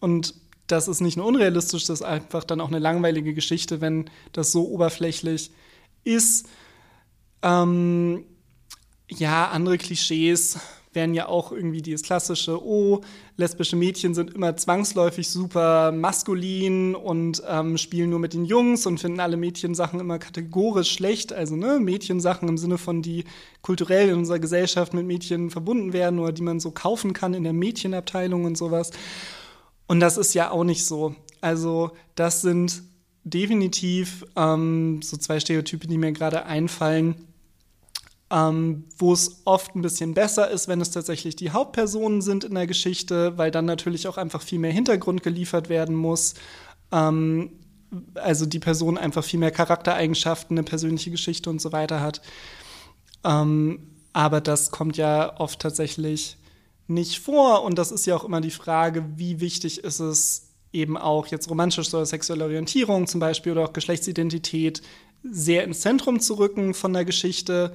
Und das ist nicht nur unrealistisch, das ist einfach dann auch eine langweilige Geschichte, wenn das so oberflächlich ist. Ähm, ja, andere Klischees wären ja auch irgendwie dieses klassische, oh, lesbische Mädchen sind immer zwangsläufig super maskulin und ähm, spielen nur mit den Jungs und finden alle Mädchensachen immer kategorisch schlecht. Also ne, Mädchensachen im Sinne von, die kulturell in unserer Gesellschaft mit Mädchen verbunden werden oder die man so kaufen kann in der Mädchenabteilung und sowas. Und das ist ja auch nicht so. Also das sind definitiv ähm, so zwei Stereotype, die mir gerade einfallen, ähm, wo es oft ein bisschen besser ist, wenn es tatsächlich die Hauptpersonen sind in der Geschichte, weil dann natürlich auch einfach viel mehr Hintergrund geliefert werden muss. Ähm, also die Person einfach viel mehr Charaktereigenschaften, eine persönliche Geschichte und so weiter hat. Ähm, aber das kommt ja oft tatsächlich nicht vor. Und das ist ja auch immer die Frage, wie wichtig ist es, eben auch jetzt romantische oder sexuelle Orientierung zum Beispiel oder auch Geschlechtsidentität sehr ins Zentrum zu rücken von der Geschichte.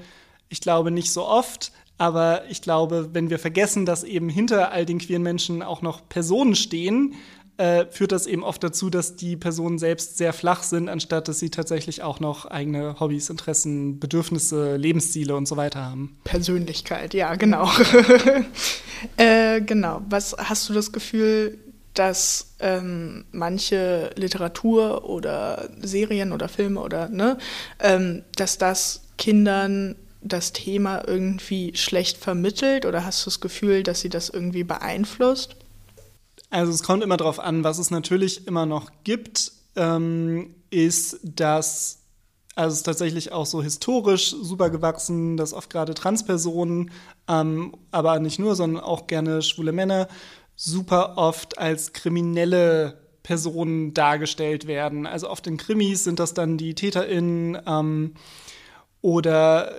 Ich glaube nicht so oft, aber ich glaube, wenn wir vergessen, dass eben hinter all den queeren Menschen auch noch Personen stehen, äh, führt das eben oft dazu, dass die Personen selbst sehr flach sind, anstatt dass sie tatsächlich auch noch eigene Hobbys, Interessen, Bedürfnisse, Lebensziele und so weiter haben. Persönlichkeit, ja, genau. äh, genau. Was hast du das Gefühl, dass ähm, manche Literatur oder Serien oder Filme oder ne, ähm, dass das Kindern das Thema irgendwie schlecht vermittelt oder hast du das Gefühl, dass sie das irgendwie beeinflusst? Also es kommt immer darauf an, was es natürlich immer noch gibt, ähm, ist, dass also es ist tatsächlich auch so historisch super gewachsen, dass oft gerade Transpersonen, ähm, aber nicht nur, sondern auch gerne schwule Männer super oft als kriminelle Personen dargestellt werden. Also oft in Krimis sind das dann die TäterInnen ähm, oder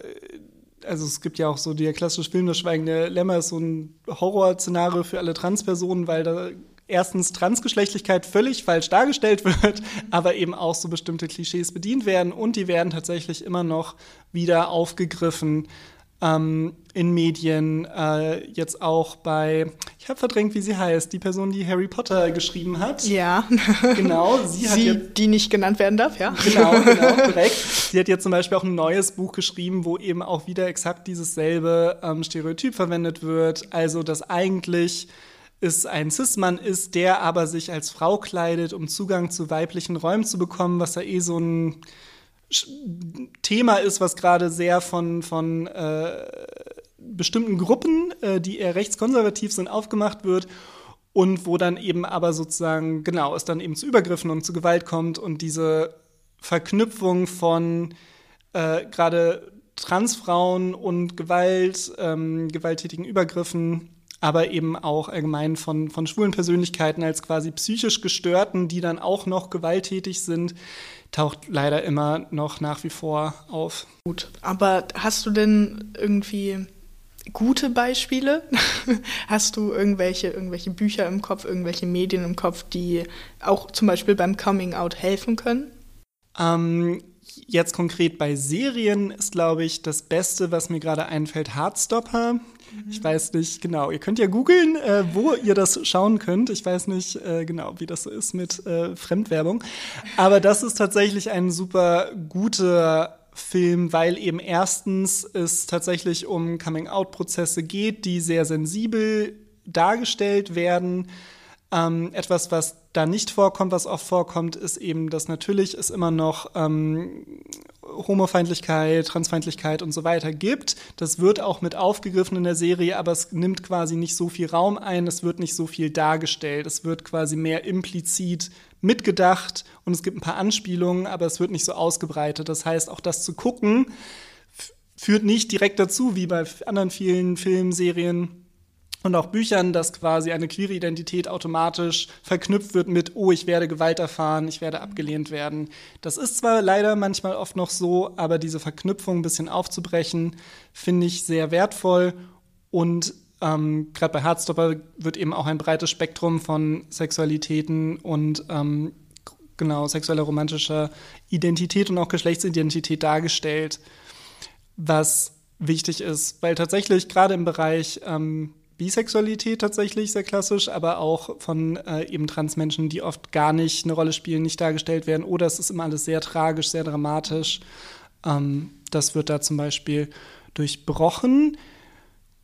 also es gibt ja auch so der klassische Film Das Schweigende Lämmer ist so ein Horrorszenario für alle Transpersonen, weil da erstens Transgeschlechtlichkeit völlig falsch dargestellt wird, aber eben auch so bestimmte Klischees bedient werden und die werden tatsächlich immer noch wieder aufgegriffen ähm, in Medien, äh, jetzt auch bei, ich habe verdrängt, wie sie heißt, die Person, die Harry Potter geschrieben hat. Ja. Genau, sie, sie jetzt, die nicht genannt werden darf, ja. Genau, genau, korrekt. Sie hat jetzt zum Beispiel auch ein neues Buch geschrieben, wo eben auch wieder exakt dieses selbe ähm, Stereotyp verwendet wird. Also, dass eigentlich es ein Cis-Mann ist, der aber sich als Frau kleidet, um Zugang zu weiblichen Räumen zu bekommen, was ja eh so ein Thema ist, was gerade sehr von, von äh, bestimmten Gruppen, äh, die eher rechtskonservativ sind, aufgemacht wird und wo dann eben aber sozusagen, genau, es dann eben zu Übergriffen und zu Gewalt kommt und diese Verknüpfung von äh, gerade Transfrauen und Gewalt, ähm, gewalttätigen Übergriffen, aber eben auch allgemein von, von schwulen Persönlichkeiten als quasi psychisch gestörten, die dann auch noch gewalttätig sind, taucht leider immer noch nach wie vor auf. Gut, aber hast du denn irgendwie gute Beispiele? hast du irgendwelche, irgendwelche Bücher im Kopf, irgendwelche Medien im Kopf, die auch zum Beispiel beim Coming Out helfen können? Ähm, jetzt konkret bei Serien ist, glaube ich, das Beste, was mir gerade einfällt, Heartstopper. Ich weiß nicht genau. Ihr könnt ja googeln, äh, wo ihr das schauen könnt. Ich weiß nicht äh, genau, wie das so ist mit äh, Fremdwerbung. Aber das ist tatsächlich ein super guter Film, weil eben erstens es tatsächlich um Coming-out-Prozesse geht, die sehr sensibel dargestellt werden. Ähm, etwas, was da nicht vorkommt, was oft vorkommt, ist eben, dass natürlich es immer noch ähm, Homofeindlichkeit, Transfeindlichkeit und so weiter gibt. Das wird auch mit aufgegriffen in der Serie, aber es nimmt quasi nicht so viel Raum ein, es wird nicht so viel dargestellt, es wird quasi mehr implizit mitgedacht und es gibt ein paar Anspielungen, aber es wird nicht so ausgebreitet. Das heißt, auch das zu gucken führt nicht direkt dazu, wie bei anderen vielen Filmen, Serien, und auch Büchern, dass quasi eine queere Identität automatisch verknüpft wird mit, oh, ich werde Gewalt erfahren, ich werde abgelehnt werden. Das ist zwar leider manchmal oft noch so, aber diese Verknüpfung ein bisschen aufzubrechen, finde ich sehr wertvoll. Und ähm, gerade bei Heartstopper wird eben auch ein breites Spektrum von Sexualitäten und ähm, genau sexueller romantischer Identität und auch Geschlechtsidentität dargestellt, was wichtig ist, weil tatsächlich gerade im Bereich ähm, Bisexualität tatsächlich sehr klassisch, aber auch von äh, eben Transmenschen, die oft gar nicht eine Rolle spielen, nicht dargestellt werden. Oder es ist immer alles sehr tragisch, sehr dramatisch. Ähm, das wird da zum Beispiel durchbrochen.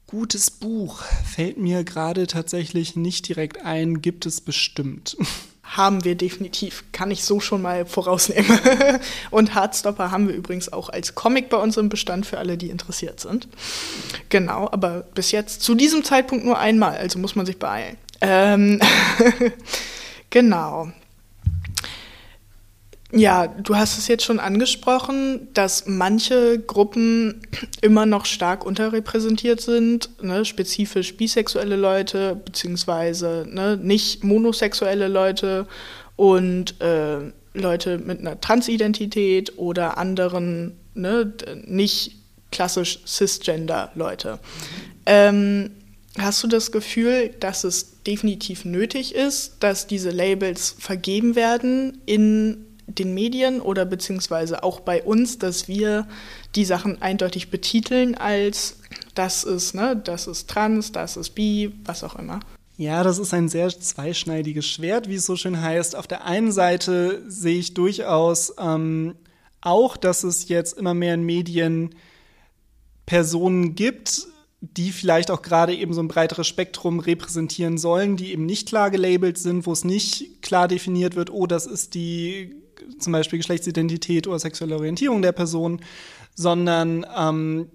Gutes Buch fällt mir gerade tatsächlich nicht direkt ein, gibt es bestimmt. haben wir definitiv, kann ich so schon mal vorausnehmen. Und Hardstopper haben wir übrigens auch als Comic bei uns im Bestand für alle, die interessiert sind. Genau, aber bis jetzt zu diesem Zeitpunkt nur einmal, also muss man sich beeilen. Ähm genau. Ja, du hast es jetzt schon angesprochen, dass manche Gruppen immer noch stark unterrepräsentiert sind, ne, spezifisch bisexuelle Leute beziehungsweise ne, nicht monosexuelle Leute und äh, Leute mit einer Transidentität oder anderen ne, nicht klassisch cisgender Leute. Ähm, hast du das Gefühl, dass es definitiv nötig ist, dass diese Labels vergeben werden in den Medien oder beziehungsweise auch bei uns, dass wir die Sachen eindeutig betiteln als das ist, ne, das ist trans, das ist bi, was auch immer. Ja, das ist ein sehr zweischneidiges Schwert, wie es so schön heißt. Auf der einen Seite sehe ich durchaus ähm, auch, dass es jetzt immer mehr in Medien Personen gibt, die vielleicht auch gerade eben so ein breiteres Spektrum repräsentieren sollen, die eben nicht klar gelabelt sind, wo es nicht klar definiert wird, oh, das ist die zum Beispiel Geschlechtsidentität oder sexuelle Orientierung der Person, sondern ähm,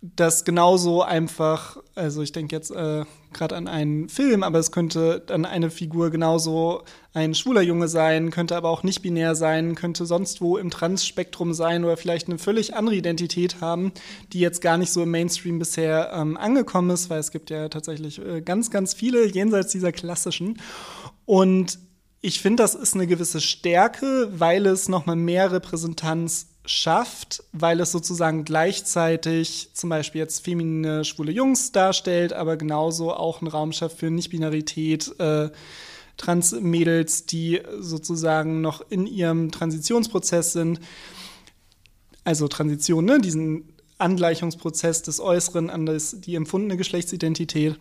das genauso einfach, also ich denke jetzt äh, gerade an einen Film, aber es könnte dann eine Figur genauso ein schwuler Junge sein, könnte aber auch nicht binär sein, könnte sonst wo im Trans-Spektrum sein oder vielleicht eine völlig andere Identität haben, die jetzt gar nicht so im Mainstream bisher ähm, angekommen ist, weil es gibt ja tatsächlich äh, ganz, ganz viele jenseits dieser klassischen. Und ich finde, das ist eine gewisse Stärke, weil es nochmal mehr Repräsentanz schafft, weil es sozusagen gleichzeitig zum Beispiel jetzt feminine schwule Jungs darstellt, aber genauso auch einen Raum schafft für Nicht-Binarität, äh, Trans-Mädels, die sozusagen noch in ihrem Transitionsprozess sind. Also Transition, ne? diesen Angleichungsprozess des Äußeren an das, die empfundene Geschlechtsidentität.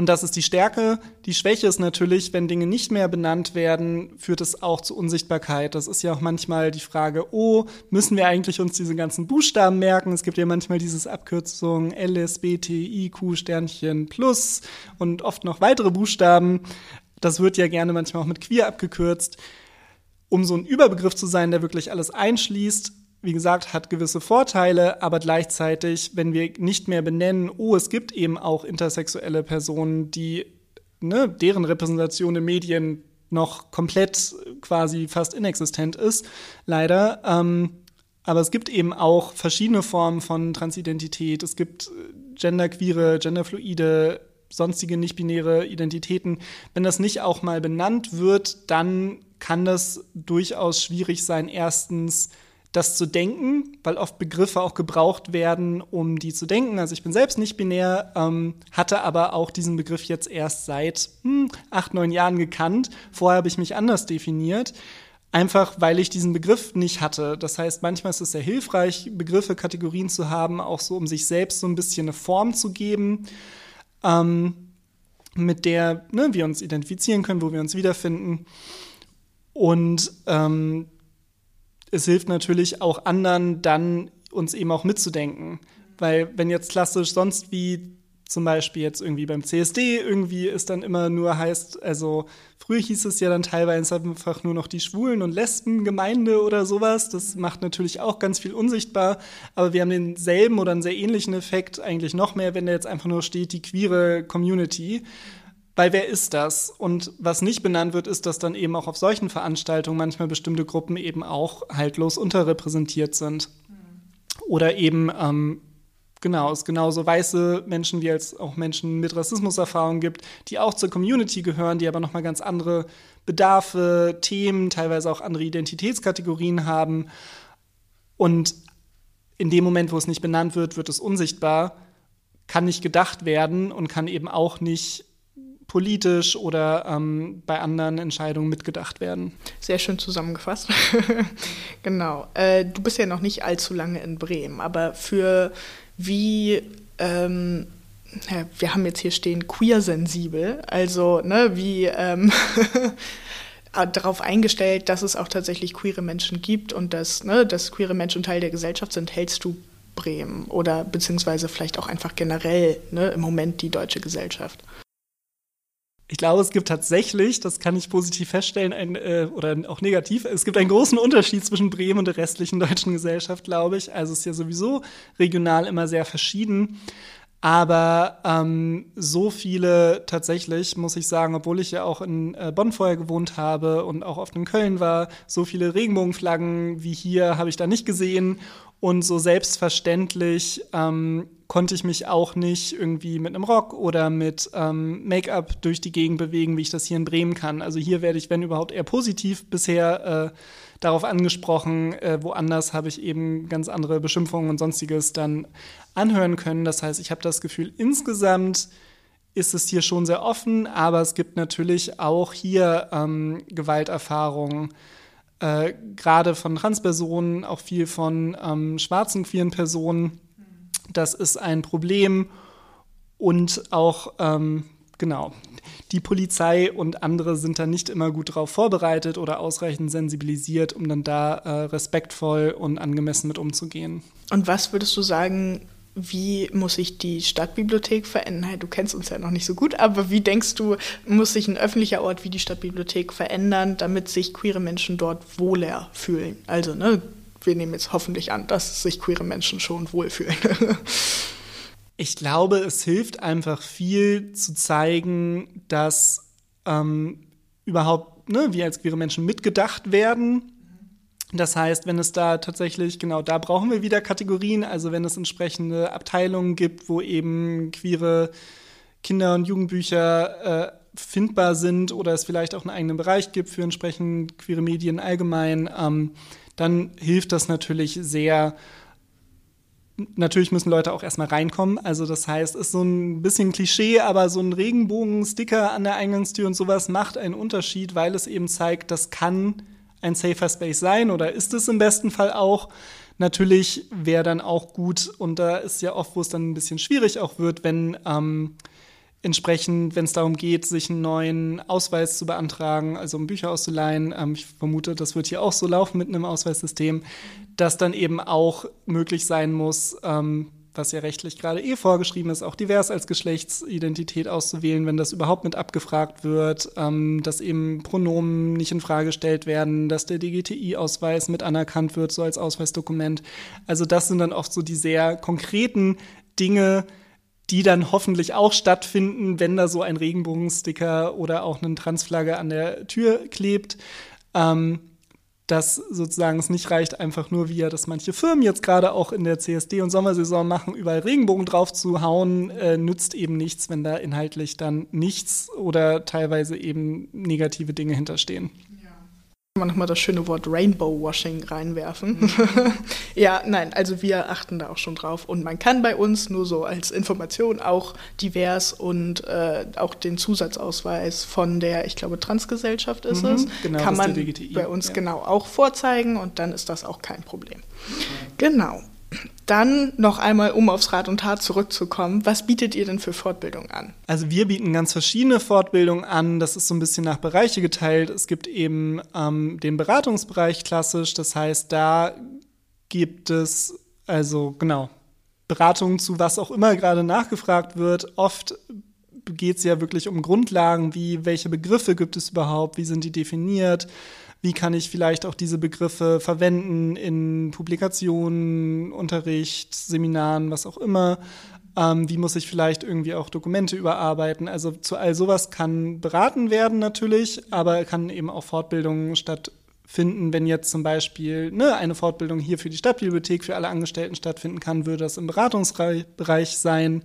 Und das ist die Stärke. Die Schwäche ist natürlich, wenn Dinge nicht mehr benannt werden, führt es auch zu Unsichtbarkeit. Das ist ja auch manchmal die Frage, oh, müssen wir eigentlich uns diese ganzen Buchstaben merken? Es gibt ja manchmal dieses Abkürzung LSBTIQ Sternchen plus und oft noch weitere Buchstaben. Das wird ja gerne manchmal auch mit queer abgekürzt. Um so ein Überbegriff zu sein, der wirklich alles einschließt, wie gesagt, hat gewisse Vorteile, aber gleichzeitig, wenn wir nicht mehr benennen, oh, es gibt eben auch intersexuelle Personen, die, ne, deren Repräsentation in Medien noch komplett quasi fast inexistent ist, leider. Ähm, aber es gibt eben auch verschiedene Formen von Transidentität. Es gibt äh, genderqueere, genderfluide, sonstige nicht-binäre Identitäten. Wenn das nicht auch mal benannt wird, dann kann das durchaus schwierig sein, erstens das zu denken, weil oft Begriffe auch gebraucht werden, um die zu denken. Also ich bin selbst nicht binär, ähm, hatte aber auch diesen Begriff jetzt erst seit hm, acht, neun Jahren gekannt. Vorher habe ich mich anders definiert. Einfach weil ich diesen Begriff nicht hatte. Das heißt, manchmal ist es sehr hilfreich, Begriffe, Kategorien zu haben, auch so, um sich selbst so ein bisschen eine Form zu geben, ähm, mit der ne, wir uns identifizieren können, wo wir uns wiederfinden. Und ähm, es hilft natürlich auch anderen dann, uns eben auch mitzudenken. Weil wenn jetzt klassisch sonst wie zum Beispiel jetzt irgendwie beim CSD irgendwie ist dann immer nur heißt, also früher hieß es ja dann teilweise einfach nur noch die Schwulen- und Lesben-Gemeinde oder sowas. Das macht natürlich auch ganz viel unsichtbar, aber wir haben denselben oder einen sehr ähnlichen Effekt eigentlich noch mehr, wenn da jetzt einfach nur steht, die queere Community. Weil wer ist das? Und was nicht benannt wird, ist, dass dann eben auch auf solchen Veranstaltungen manchmal bestimmte Gruppen eben auch haltlos unterrepräsentiert sind. Oder eben ähm, Genau, es genauso weiße Menschen wie als auch Menschen mit Rassismuserfahrung gibt, die auch zur Community gehören, die aber nochmal ganz andere Bedarfe, Themen, teilweise auch andere Identitätskategorien haben. Und in dem Moment, wo es nicht benannt wird, wird es unsichtbar, kann nicht gedacht werden und kann eben auch nicht politisch oder ähm, bei anderen Entscheidungen mitgedacht werden. Sehr schön zusammengefasst. genau. Äh, du bist ja noch nicht allzu lange in Bremen, aber für wie, ähm, ja, wir haben jetzt hier stehen, queer-sensibel, also ne, wie ähm, darauf eingestellt, dass es auch tatsächlich queere Menschen gibt und dass, ne, dass queere Menschen Teil der Gesellschaft sind, hältst du Bremen oder beziehungsweise vielleicht auch einfach generell ne, im Moment die deutsche Gesellschaft? Ich glaube, es gibt tatsächlich, das kann ich positiv feststellen, ein, äh, oder auch negativ, es gibt einen großen Unterschied zwischen Bremen und der restlichen deutschen Gesellschaft, glaube ich. Also es ist ja sowieso regional immer sehr verschieden. Aber ähm, so viele tatsächlich, muss ich sagen, obwohl ich ja auch in äh, Bonn vorher gewohnt habe und auch oft in Köln war, so viele Regenbogenflaggen wie hier habe ich da nicht gesehen. Und so selbstverständlich ähm, konnte ich mich auch nicht irgendwie mit einem Rock oder mit ähm, Make-up durch die Gegend bewegen, wie ich das hier in Bremen kann. Also hier werde ich, wenn überhaupt, eher positiv bisher äh, darauf angesprochen. Äh, woanders habe ich eben ganz andere Beschimpfungen und sonstiges dann anhören können. Das heißt, ich habe das Gefühl, insgesamt ist es hier schon sehr offen, aber es gibt natürlich auch hier ähm, Gewalterfahrungen äh, gerade von Transpersonen, auch viel von ähm, schwarzen queeren Personen. Das ist ein Problem und auch, ähm, genau, die Polizei und andere sind da nicht immer gut darauf vorbereitet oder ausreichend sensibilisiert, um dann da äh, respektvoll und angemessen mit umzugehen. Und was würdest du sagen, wie muss sich die Stadtbibliothek verändern? Du kennst uns ja noch nicht so gut, aber wie denkst du, muss sich ein öffentlicher Ort wie die Stadtbibliothek verändern, damit sich queere Menschen dort wohler fühlen? Also, ne, wir nehmen jetzt hoffentlich an, dass sich queere Menschen schon wohlfühlen. ich glaube, es hilft einfach viel zu zeigen, dass ähm, überhaupt ne, wir als queere Menschen mitgedacht werden das heißt, wenn es da tatsächlich, genau, da brauchen wir wieder Kategorien, also wenn es entsprechende Abteilungen gibt, wo eben queere Kinder- und Jugendbücher äh, findbar sind oder es vielleicht auch einen eigenen Bereich gibt für entsprechend queere Medien allgemein, ähm, dann hilft das natürlich sehr. Natürlich müssen Leute auch erstmal reinkommen. Also das heißt, ist so ein bisschen Klischee, aber so ein Regenbogen-Sticker an der Eingangstür und sowas macht einen Unterschied, weil es eben zeigt, das kann ein safer Space sein oder ist es im besten Fall auch. Natürlich wäre dann auch gut, und da ist ja oft, wo es dann ein bisschen schwierig auch wird, wenn ähm, entsprechend, wenn es darum geht, sich einen neuen Ausweis zu beantragen, also um Bücher auszuleihen, ähm, ich vermute, das wird hier auch so laufen mit einem Ausweissystem, dass dann eben auch möglich sein muss, ähm, was ja rechtlich gerade eh vorgeschrieben ist, auch divers als Geschlechtsidentität auszuwählen, wenn das überhaupt mit abgefragt wird, ähm, dass eben Pronomen nicht in Frage gestellt werden, dass der DGTI-Ausweis mit anerkannt wird, so als Ausweisdokument. Also das sind dann oft so die sehr konkreten Dinge, die dann hoffentlich auch stattfinden, wenn da so ein Regenbogensticker oder auch eine Transflagge an der Tür klebt. Ähm, dass sozusagen es nicht reicht, einfach nur, wie ja das manche Firmen jetzt gerade auch in der CSD- und Sommersaison machen, überall Regenbogen drauf zu hauen, äh, nützt eben nichts, wenn da inhaltlich dann nichts oder teilweise eben negative Dinge hinterstehen. Man nochmal das schöne Wort Rainbow Washing reinwerfen. ja, nein, also wir achten da auch schon drauf. Und man kann bei uns nur so als Information auch divers und äh, auch den Zusatzausweis von der, ich glaube, Transgesellschaft ist Mhm, es, genau, kann man bei uns ja. genau auch vorzeigen und dann ist das auch kein Problem. Genau. Dann noch einmal, um aufs Rad und Tat zurückzukommen, was bietet ihr denn für Fortbildung an? Also wir bieten ganz verschiedene Fortbildungen an. Das ist so ein bisschen nach Bereiche geteilt. Es gibt eben ähm, den Beratungsbereich klassisch. Das heißt, da gibt es also genau Beratungen zu was auch immer gerade nachgefragt wird. Oft geht es ja wirklich um Grundlagen, wie welche Begriffe gibt es überhaupt, wie sind die definiert, wie kann ich vielleicht auch diese Begriffe verwenden in Publikationen, Unterricht, Seminaren, was auch immer. Ähm, wie muss ich vielleicht irgendwie auch Dokumente überarbeiten? Also zu all sowas kann beraten werden natürlich, aber kann eben auch Fortbildungen stattfinden. Wenn jetzt zum Beispiel ne, eine Fortbildung hier für die Stadtbibliothek für alle Angestellten stattfinden kann, würde das im Beratungsbereich sein.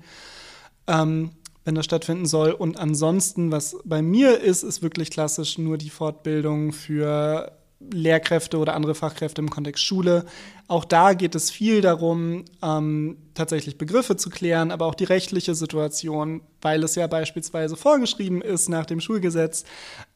Ähm, wenn das stattfinden soll. Und ansonsten, was bei mir ist, ist wirklich klassisch nur die Fortbildung für Lehrkräfte oder andere Fachkräfte im Kontext Schule. Auch da geht es viel darum, ähm, tatsächlich Begriffe zu klären, aber auch die rechtliche Situation, weil es ja beispielsweise vorgeschrieben ist nach dem Schulgesetz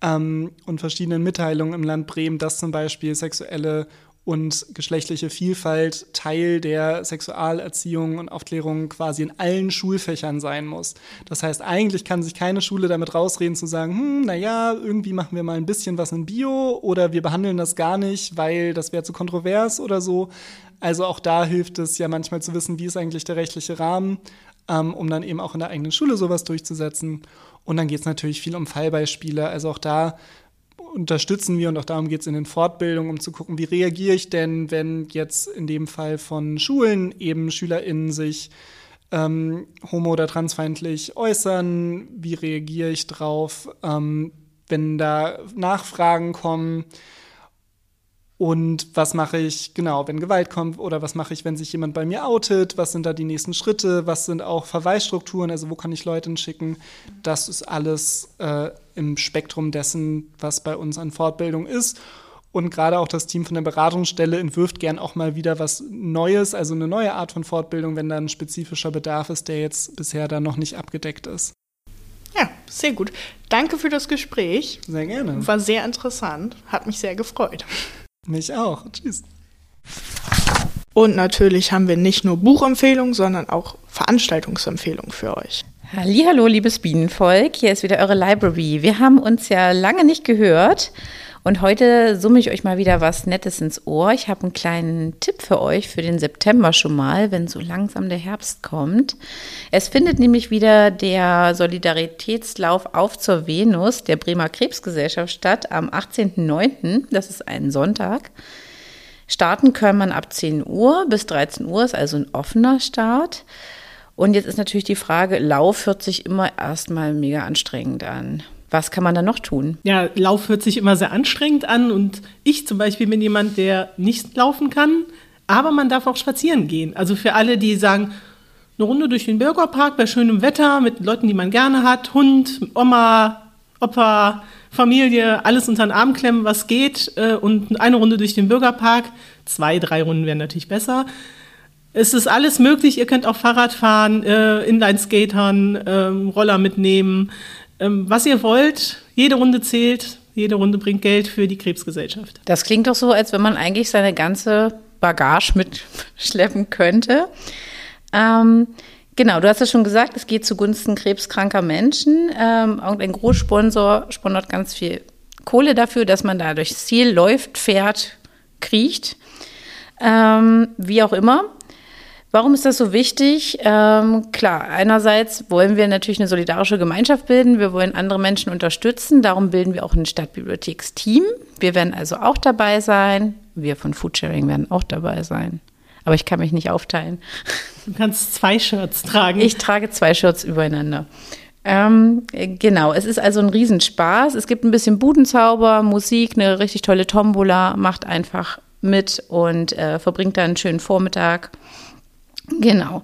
ähm, und verschiedenen Mitteilungen im Land Bremen, dass zum Beispiel sexuelle und geschlechtliche Vielfalt Teil der Sexualerziehung und Aufklärung quasi in allen Schulfächern sein muss. Das heißt, eigentlich kann sich keine Schule damit rausreden zu sagen, hm, naja, irgendwie machen wir mal ein bisschen was in Bio oder wir behandeln das gar nicht, weil das wäre zu kontrovers oder so. Also auch da hilft es ja manchmal zu wissen, wie ist eigentlich der rechtliche Rahmen, ähm, um dann eben auch in der eigenen Schule sowas durchzusetzen. Und dann geht es natürlich viel um Fallbeispiele. Also auch da unterstützen wir und auch darum geht es in den Fortbildungen, um zu gucken, wie reagiere ich denn, wenn jetzt in dem Fall von Schulen eben SchülerInnen sich ähm, homo- oder transfeindlich äußern, wie reagiere ich drauf, ähm, wenn da Nachfragen kommen und was mache ich, genau, wenn Gewalt kommt oder was mache ich, wenn sich jemand bei mir outet, was sind da die nächsten Schritte, was sind auch Verweisstrukturen, also wo kann ich Leute schicken, das ist alles äh, im Spektrum dessen, was bei uns an Fortbildung ist. Und gerade auch das Team von der Beratungsstelle entwirft gern auch mal wieder was Neues, also eine neue Art von Fortbildung, wenn da ein spezifischer Bedarf ist, der jetzt bisher da noch nicht abgedeckt ist. Ja, sehr gut. Danke für das Gespräch. Sehr gerne. War sehr interessant. Hat mich sehr gefreut. Mich auch. Tschüss. Und natürlich haben wir nicht nur Buchempfehlungen, sondern auch Veranstaltungsempfehlungen für euch. Hallo, liebes Bienenvolk, hier ist wieder eure Library. Wir haben uns ja lange nicht gehört und heute summe ich euch mal wieder was Nettes ins Ohr. Ich habe einen kleinen Tipp für euch für den September schon mal, wenn so langsam der Herbst kommt. Es findet nämlich wieder der Solidaritätslauf auf zur Venus der Bremer Krebsgesellschaft statt am 18.09. Das ist ein Sonntag. Starten kann man ab 10 Uhr bis 13 Uhr, ist also ein offener Start. Und jetzt ist natürlich die Frage, Lauf hört sich immer erstmal mega anstrengend an. Was kann man da noch tun? Ja, Lauf hört sich immer sehr anstrengend an und ich zum Beispiel bin jemand, der nicht laufen kann, aber man darf auch spazieren gehen. Also für alle, die sagen, eine Runde durch den Bürgerpark bei schönem Wetter mit Leuten, die man gerne hat, Hund, Oma, Opa, Familie, alles unter den Arm klemmen, was geht äh, und eine Runde durch den Bürgerpark. Zwei, drei Runden wären natürlich besser. Es ist alles möglich. Ihr könnt auch Fahrrad fahren, äh, Inline-Skatern, ähm, Roller mitnehmen, ähm, was ihr wollt. Jede Runde zählt. Jede Runde bringt Geld für die Krebsgesellschaft. Das klingt doch so, als wenn man eigentlich seine ganze Bagage mitschleppen könnte. Ähm, genau, du hast ja schon gesagt, es geht zugunsten krebskranker Menschen. Ähm, irgendein Großsponsor sponsert ganz viel Kohle dafür, dass man da durchs Ziel läuft, fährt, kriecht. Ähm, wie auch immer. Warum ist das so wichtig? Ähm, klar, einerseits wollen wir natürlich eine solidarische Gemeinschaft bilden. Wir wollen andere Menschen unterstützen. Darum bilden wir auch ein Stadtbibliotheksteam. Wir werden also auch dabei sein. Wir von Foodsharing werden auch dabei sein. Aber ich kann mich nicht aufteilen. Du kannst zwei Shirts tragen. Ich trage zwei Shirts übereinander. Ähm, genau, es ist also ein Riesenspaß. Es gibt ein bisschen Budenzauber, Musik, eine richtig tolle Tombola. Macht einfach mit und äh, verbringt da einen schönen Vormittag. Genau.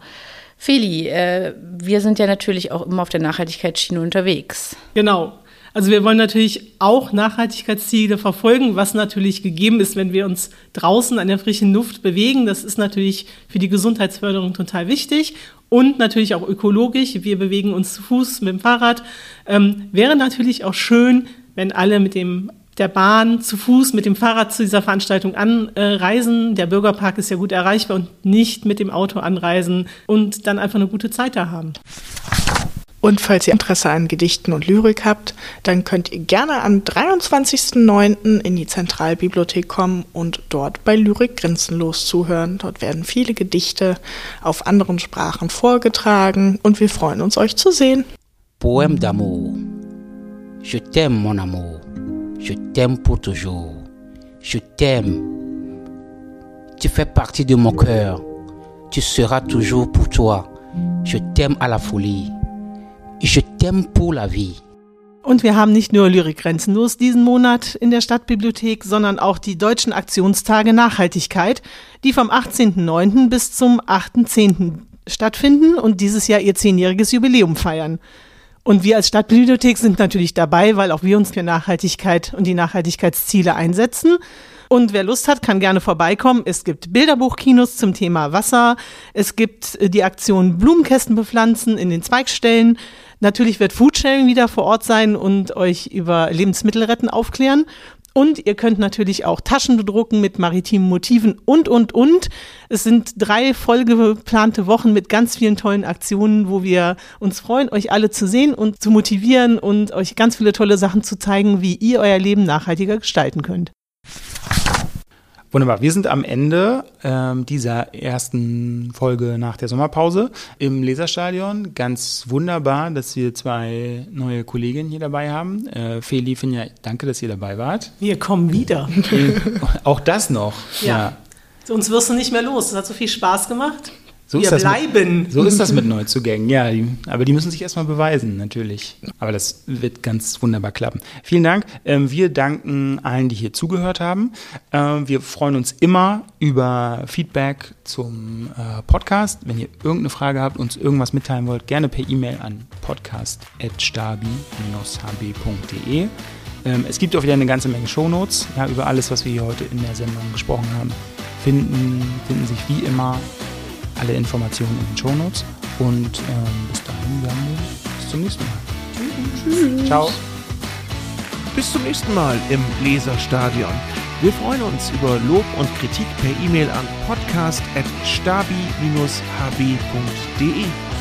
Feli, äh, wir sind ja natürlich auch immer auf der Nachhaltigkeitsschiene unterwegs. Genau. Also wir wollen natürlich auch Nachhaltigkeitsziele verfolgen, was natürlich gegeben ist, wenn wir uns draußen an der frischen Luft bewegen. Das ist natürlich für die Gesundheitsförderung total wichtig und natürlich auch ökologisch. Wir bewegen uns zu Fuß mit dem Fahrrad. Ähm, wäre natürlich auch schön, wenn alle mit dem der Bahn zu Fuß mit dem Fahrrad zu dieser Veranstaltung anreisen. Der Bürgerpark ist ja gut erreichbar und nicht mit dem Auto anreisen und dann einfach eine gute Zeit da haben. Und falls ihr Interesse an Gedichten und Lyrik habt, dann könnt ihr gerne am 23.09. in die Zentralbibliothek kommen und dort bei Lyrik grenzenlos zuhören. Dort werden viele Gedichte auf anderen Sprachen vorgetragen und wir freuen uns, euch zu sehen. Poème d'amour. Je t'aime, mon amour. Je t'aime pour toujours. Je t'aime. Tu fais partie de mon cœur. Tu seras toujours pour toi. Je t'aime à la folie. Je t'aime pour la vie. Und wir haben nicht nur Lyrik grenzenlos diesen Monat in der Stadtbibliothek, sondern auch die deutschen Aktionstage Nachhaltigkeit, die vom 18.09. bis zum 8.10. stattfinden und dieses Jahr ihr zehnjähriges Jubiläum feiern. Und wir als Stadtbibliothek sind natürlich dabei, weil auch wir uns für Nachhaltigkeit und die Nachhaltigkeitsziele einsetzen. Und wer Lust hat, kann gerne vorbeikommen. Es gibt Bilderbuchkinos zum Thema Wasser. Es gibt die Aktion Blumenkästen bepflanzen in den Zweigstellen. Natürlich wird Foodsharing wieder vor Ort sein und euch über Lebensmittelretten aufklären. Und ihr könnt natürlich auch Taschen bedrucken mit maritimen Motiven und, und, und. Es sind drei vollgeplante Wochen mit ganz vielen tollen Aktionen, wo wir uns freuen, euch alle zu sehen und zu motivieren und euch ganz viele tolle Sachen zu zeigen, wie ihr euer Leben nachhaltiger gestalten könnt. Wunderbar. Wir sind am Ende ähm, dieser ersten Folge nach der Sommerpause im Leserstadion. Ganz wunderbar, dass wir zwei neue Kolleginnen hier dabei haben. Äh, Feli, Finja, danke, dass ihr dabei wart. Wir kommen wieder. Auch das noch. Ja. ja. Uns wirst du nicht mehr los. Es hat so viel Spaß gemacht. So wir bleiben. Mit, so ist das mit Neuzugängen, ja. Aber die müssen sich erstmal beweisen, natürlich. Aber das wird ganz wunderbar klappen. Vielen Dank. Ähm, wir danken allen, die hier zugehört haben. Ähm, wir freuen uns immer über Feedback zum äh, Podcast. Wenn ihr irgendeine Frage habt, uns irgendwas mitteilen wollt, gerne per E-Mail an podcast.stabi-hb.de. Ähm, es gibt auch wieder eine ganze Menge Shownotes ja, über alles, was wir hier heute in der Sendung gesprochen haben. Finden, finden sich wie immer alle Informationen in den Shownotes. Und ähm, bis dahin sagen wir bis zum nächsten Mal. Tschüss. Ciao. Bis zum nächsten Mal im Leserstadion. Wir freuen uns über Lob und Kritik per E-Mail an podcast.stabi-hb.de.